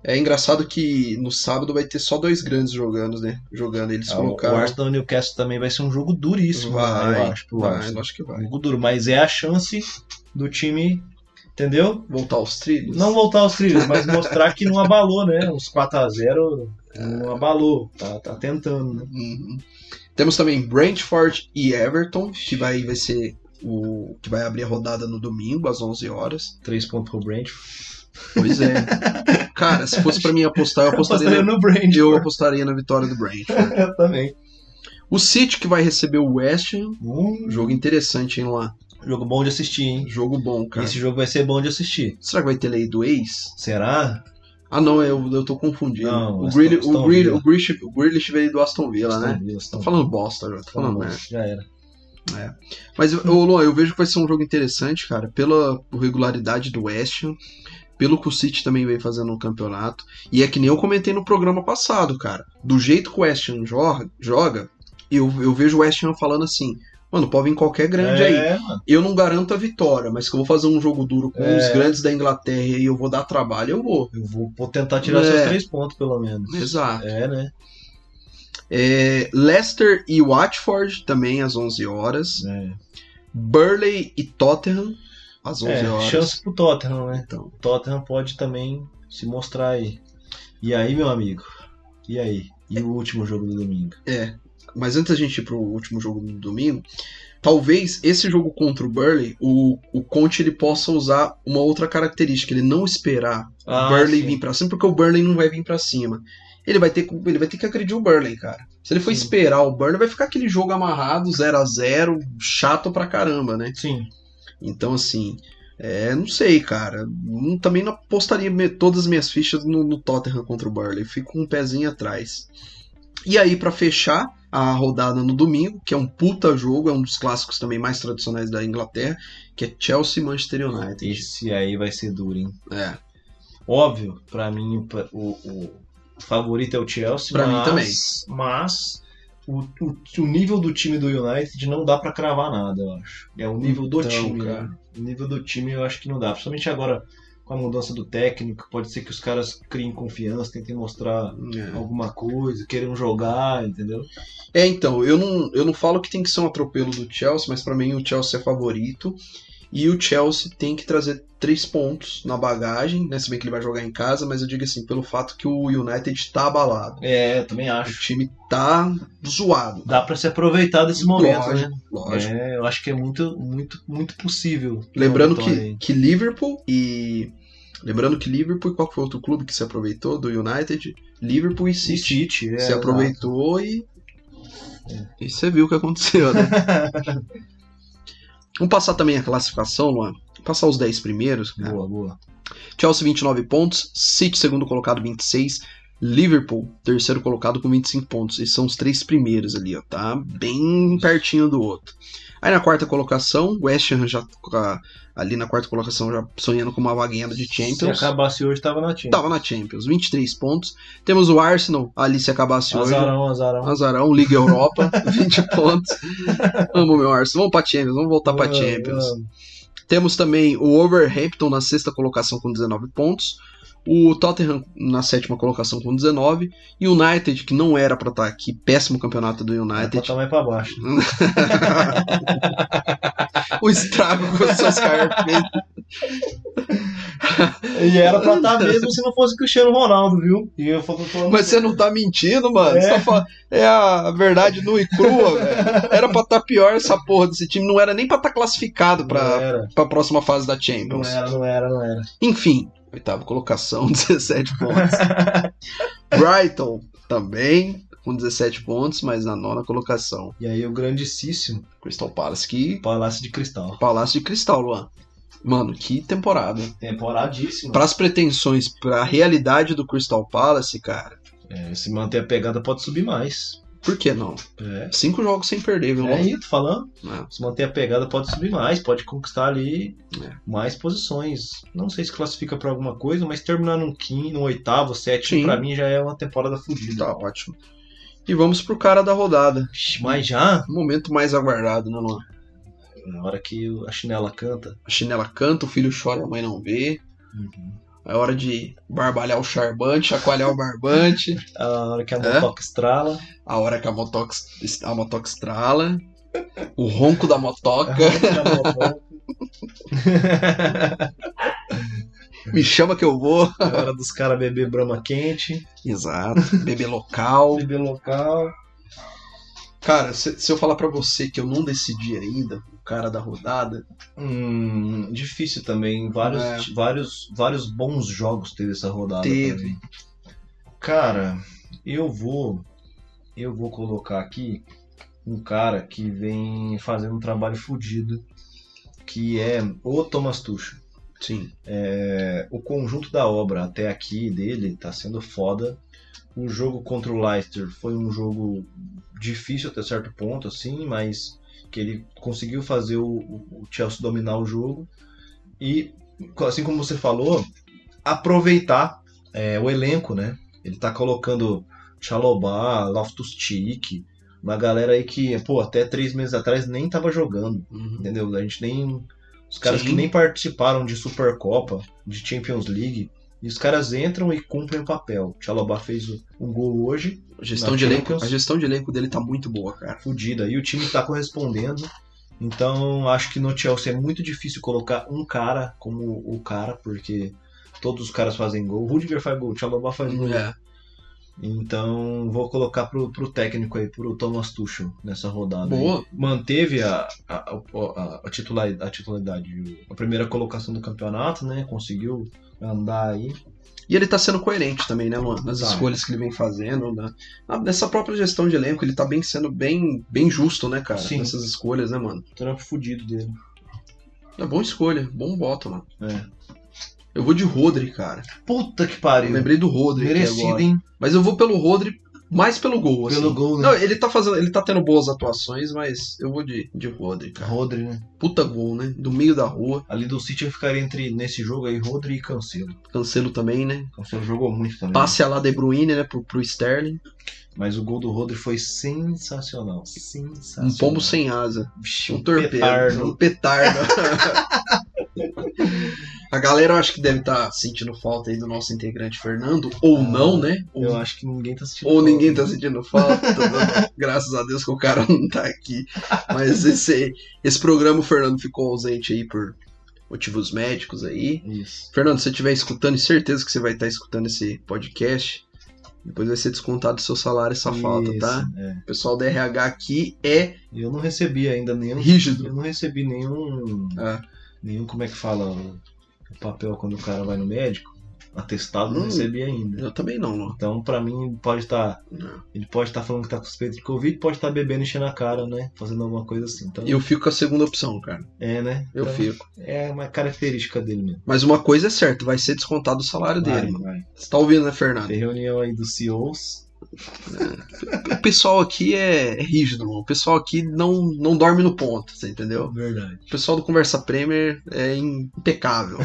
É engraçado que no sábado vai ter só dois grandes jogando, né? Jogando. Eles Ah, colocaram. O Arsenal o Newcastle também vai ser um jogo duríssimo, vai, né, eu acho, vai, Arsenal. acho que vai. Jogo duro, mas é a chance do time, entendeu? Voltar aos trilhos. Não voltar aos trilhos, mas mostrar que não abalou, né? Os 4x0 não abalou. Tá, tá tentando, né? Uhum. Temos também Brentford e Everton, que vai, vai ser o que vai abrir a rodada no domingo às 11 horas. 3 pontos pro Brentford. Pois é. Cara, se fosse pra mim apostar, eu apostaria, Apostaria na, no Brentford. eu apostaria na vitória do Brentford. Eu também. O City que vai receber o West Ham. Um Jogo interessante, hein, lá. jogo bom de assistir, hein? Jogo bom, cara. Esse jogo vai ser bom de assistir. Será que vai ter lei do ex? Será? Ah, não, eu, eu tô confundindo. Não, o, Aston o, Villa. o, Grealish, o Grealish veio do Aston Villa, né? Aston Villa, Aston Tô falando bosta, já. Tô falando merda. Já era. Mas, ô, Luan, eu vejo que vai ser um jogo interessante, cara, pela regularidade do West Ham, pelo que o City também vem fazendo no campeonato. E é que nem eu comentei no programa passado, cara. Do jeito que o West Ham joga, joga eu, eu vejo o West Ham falando assim. Mano, pode vir qualquer grande aí. É, mano. Eu não garanto a vitória, mas que eu vou fazer um jogo duro com É. os grandes da Inglaterra e eu vou dar trabalho, eu vou. Eu vou, vou tentar tirar É. seus três pontos, pelo menos. Exato. É, né? É, Leicester e Watford também às 11 horas. É. Burley e Tottenham às 11 É, horas. chance pro Tottenham, né? Então, O Tottenham pode também se mostrar aí. E aí, meu amigo? E aí? E o último jogo do domingo? é. Mas antes da gente ir pro último jogo do domingo, talvez esse jogo contra o Burley, o, o Conte ele possa usar uma outra característica, ele não esperar Ah, o Burley sim. vir pra cima, porque o Burley não vai vir pra cima. Ele vai ter, que- ele vai ter que agredir o Burley, cara. Se ele for Sim. esperar o Burley, vai ficar aquele jogo amarrado, 0 a 0 chato pra caramba, né? Sim. Então, assim, é, não sei, cara. Também não apostaria todas as minhas fichas no, no Tottenham contra o Burley. Fico com um pezinho atrás. E aí, pra fechar a rodada no domingo, que é um puta jogo, é um dos clássicos também mais tradicionais da Inglaterra, que é Chelsea Manchester United. Esse aí vai ser duro, hein? É, Óbvio, pra mim, o, o favorito é o Chelsea. Pra mim mas, também. Mas o, o, o nível do time do United não dá pra cravar nada, eu acho. É o nível do Então, time, cara. né? O nível do time eu acho que não dá. Principalmente agora com a mudança do técnico, pode ser que os caras criem confiança, tentem mostrar é. alguma coisa, queiram jogar, entendeu? É, então, eu não, eu não falo que tem que ser um atropelo do Chelsea, mas pra mim o Chelsea é favorito. E o Chelsea tem que trazer três pontos na bagagem, né? Se bem que ele vai jogar em casa, mas eu digo assim, pelo fato que o United tá abalado. É, eu também O acho. time tá zoado. Dá pra se aproveitar desse momento, Lógico, né? Lógico. É, eu acho que é muito, muito, muito possível. Lembrando que, aí. que Liverpool e. Lembrando que Liverpool e qual foi outro clube que se aproveitou do United? Liverpool e City. City, é, se aproveitou e. E você viu o que aconteceu, né? Vamos passar também a classificação, Luan. Passar os 10 primeiros. cara. Boa, boa. Chelsea 29 pontos, City segundo colocado 26, Liverpool terceiro colocado com 25 pontos. Esses são os três primeiros ali, ó, tá? Bem pertinho do outro. Aí na quarta colocação, West Ham já ah, ali na quarta colocação já sonhando com uma vaguinha de Se Champions. acabasse hoje, tava na Champions. Tava na Champions, 23 pontos. Temos o Arsenal ali se acabasse hoje. Azarão, azarão. Azarão, Liga Europa, 20 pontos. Amo meu Arsenal. Vamos pra Champions, vamos voltar pra Champions. Temos também o Overhampton na sexta colocação com 19 pontos. O Tottenham na sétima colocação com 19. E o United, que não era pra estar aqui, péssimo campeonato do United. botar mais pra baixo. o estrago que o Solskjaer fez. E era pra estar mesmo se não fosse Cristiano Ronaldo, viu? E eu falando. Mas você não tá mentindo, mano. É. tá É a verdade nua e crua, velho. Era pra estar pior essa porra desse time. Não era nem pra estar classificado Não pra, pra próxima fase da não Champions. era, não era, não era. Enfim, oitava colocação, 17 pontos. Brighton também com 17 pontos, mas na nona colocação. E aí o grandíssimo Crystal Palace, que Palácio de Cristal. Palácio de Cristal, Luan. Mano, que temporada. Temporadíssimo. Para as pretensões, para a realidade do Crystal Palace, cara, É, se manter a pegada pode subir mais. Por que não? É. Cinco jogos sem perder, viu, É isso, tô falando. É. Se manter a pegada pode subir mais, pode conquistar ali É. mais posições. Não sei se classifica pra alguma coisa, mas terminar no quinto, no oitavo, sétimo, pra mim já é uma temporada fodida. Tá ótimo. E vamos pro cara da rodada. Mas já, O momento mais aguardado, né, Luan? na hora que a chinela canta, A chinela canta, o filho chora, a mãe não vê. É hora de barbalhar o charbante, chacoalhar o barbante. a hora que a É? motoca estrala, A hora que a motoca, a motoca estrala. O ronco da motoca. Me chama que eu vou. a hora dos caras beber brama quente, Exato. Bebê local. beber local. Cara, se, se eu falar pra você que eu não decidi ainda, cara da rodada. Hum, difícil também. Vários, É. vários, vários bons jogos teve essa rodada. Teve. mim. Cara, eu vou. Eu vou colocar aqui um cara que vem fazendo um trabalho fodido. Que é o Thomas Tuchel. Sim. É, o conjunto da obra até aqui dele tá sendo foda. O jogo contra o Leicester foi um jogo difícil até certo ponto, assim, mas que ele conseguiu fazer o, o Chelsea dominar o jogo e, assim como você falou, aproveitar é, o elenco, né? Ele tá colocando Chalobah, Loftus-Cheek, uma galera aí que, pô, até três meses atrás nem tava jogando, Uhum. entendeu? A gente nem... Os caras Sim. que nem participaram de Supercopa, de Champions League, e os caras entram e cumprem o papel. Chalobah fez um gol hoje, A gestão, Na de elenco, a gestão de elenco dele tá muito boa, cara. fodida. E o time tá correspondendo. Então, acho que no Chelsea é muito difícil colocar um cara como o cara, porque todos os caras fazem gol. O Rudiger faz gol, o Chalobah faz gol. É. Então, vou colocar pro, pro técnico aí, pro Thomas Tuchel, nessa rodada. aí. Boa. Manteve a, a, a, a titularidade, a primeira colocação do campeonato, né? Conseguiu andar aí. E ele tá sendo coerente também, né, mano? Nas Tá. escolhas que ele vem fazendo, né? Ah, Nessa própria gestão de elenco, ele tá bem sendo bem, bem justo, né, cara? Sim. Nessas escolhas, né, mano? Trampo fudido dele. É boa escolha, bom voto, mano. É. Eu vou de Rodri, cara. Puta que pariu. Lembrei do Rodri Merecido, hein? Mas eu vou pelo Rodri mais pelo gol, assim. Pelo gol, né? Não, ele tá fazendo, ele tá tendo boas atuações, mas eu vou de, de Rodri, cara. Rodri, né? Puta gol, né? Do meio da rua. Ali do City eu ficaria entre, nesse jogo aí, Rodri e Cancelo. Cancelo também, né? Cancelo jogou muito também. Passe a lá De Bruyne, né? Pro, pro Sterling. Mas o gol do Rodri foi sensacional. Sensacional. Um pombo sem asa. Vixe, Um torpedo. petardo. Um petardo. a galera eu acho que deve estar sentindo falta aí do nosso integrante Fernando. Ou Ah, não, né? Ou, Eu acho que ninguém tá assistindo. ou falta. ninguém tá sentindo falta. Graças a Deus que o cara não tá aqui. Mas esse, esse programa o Fernando ficou ausente aí por motivos médicos aí. Isso. Fernando, se você estiver escutando, certeza que você vai estar escutando esse podcast, depois vai ser descontado do seu salário essa falta, Isso, tá? é. O pessoal da RH aqui é Eu não recebi ainda nenhum. rígido. Eu não recebi nenhum. Ah. Nenhum, como é que fala? O, papel quando o cara vai no médico. Atestado, não Hum. recebi ainda. Eu também não, não. Então, pra mim, pode estar. Não. Ele pode estar falando que tá com suspeito de Covid, pode estar bebendo e enchendo a cara, né? Fazendo alguma coisa assim. Então, Eu fico com a segunda opção, cara. é, né? Eu Então, fico. É uma característica dele mesmo. Mas uma coisa é certa, vai ser descontado o salário Vai, dele, vai. Você tá ouvindo, né, Fernando? Tem reunião aí dos CEOs. O pessoal aqui é, é rígido, mano. O pessoal aqui não, não dorme no ponto, você entendeu? Verdade. O pessoal do Conversa Premier é impecável.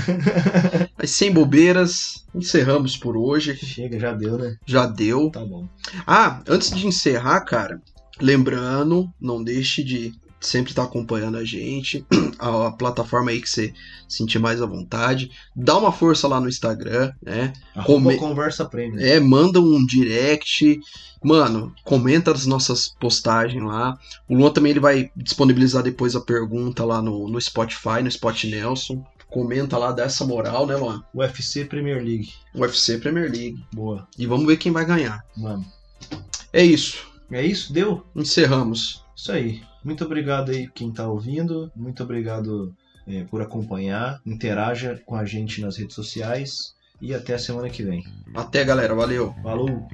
Mas sem bobeiras, encerramos por hoje. Chega, já deu, né? Já deu. Tá bom. Ah, antes de encerrar, cara, lembrando, não deixe de sempre estar acompanhando a gente, a, a plataforma aí que você sentir mais à vontade. Dá uma força lá no Instagram, né? Come- conversa prêmio. É, manda um direct. Mano, comenta as nossas postagens lá. O Luan também ele vai disponibilizar depois a pergunta lá no, no Spotify, no Spot Nelson. Comenta lá, dá essa moral, né, Luan? UFC Premier League. UFC Premier League. Boa. E vamos ver quem vai ganhar. Vamos. É isso. É isso? Deu? Encerramos. Isso aí. Muito obrigado aí quem tá ouvindo. Muito obrigado é, por acompanhar. Interaja com a gente nas redes sociais. E até a semana que vem. Até, galera. Valeu. Falou!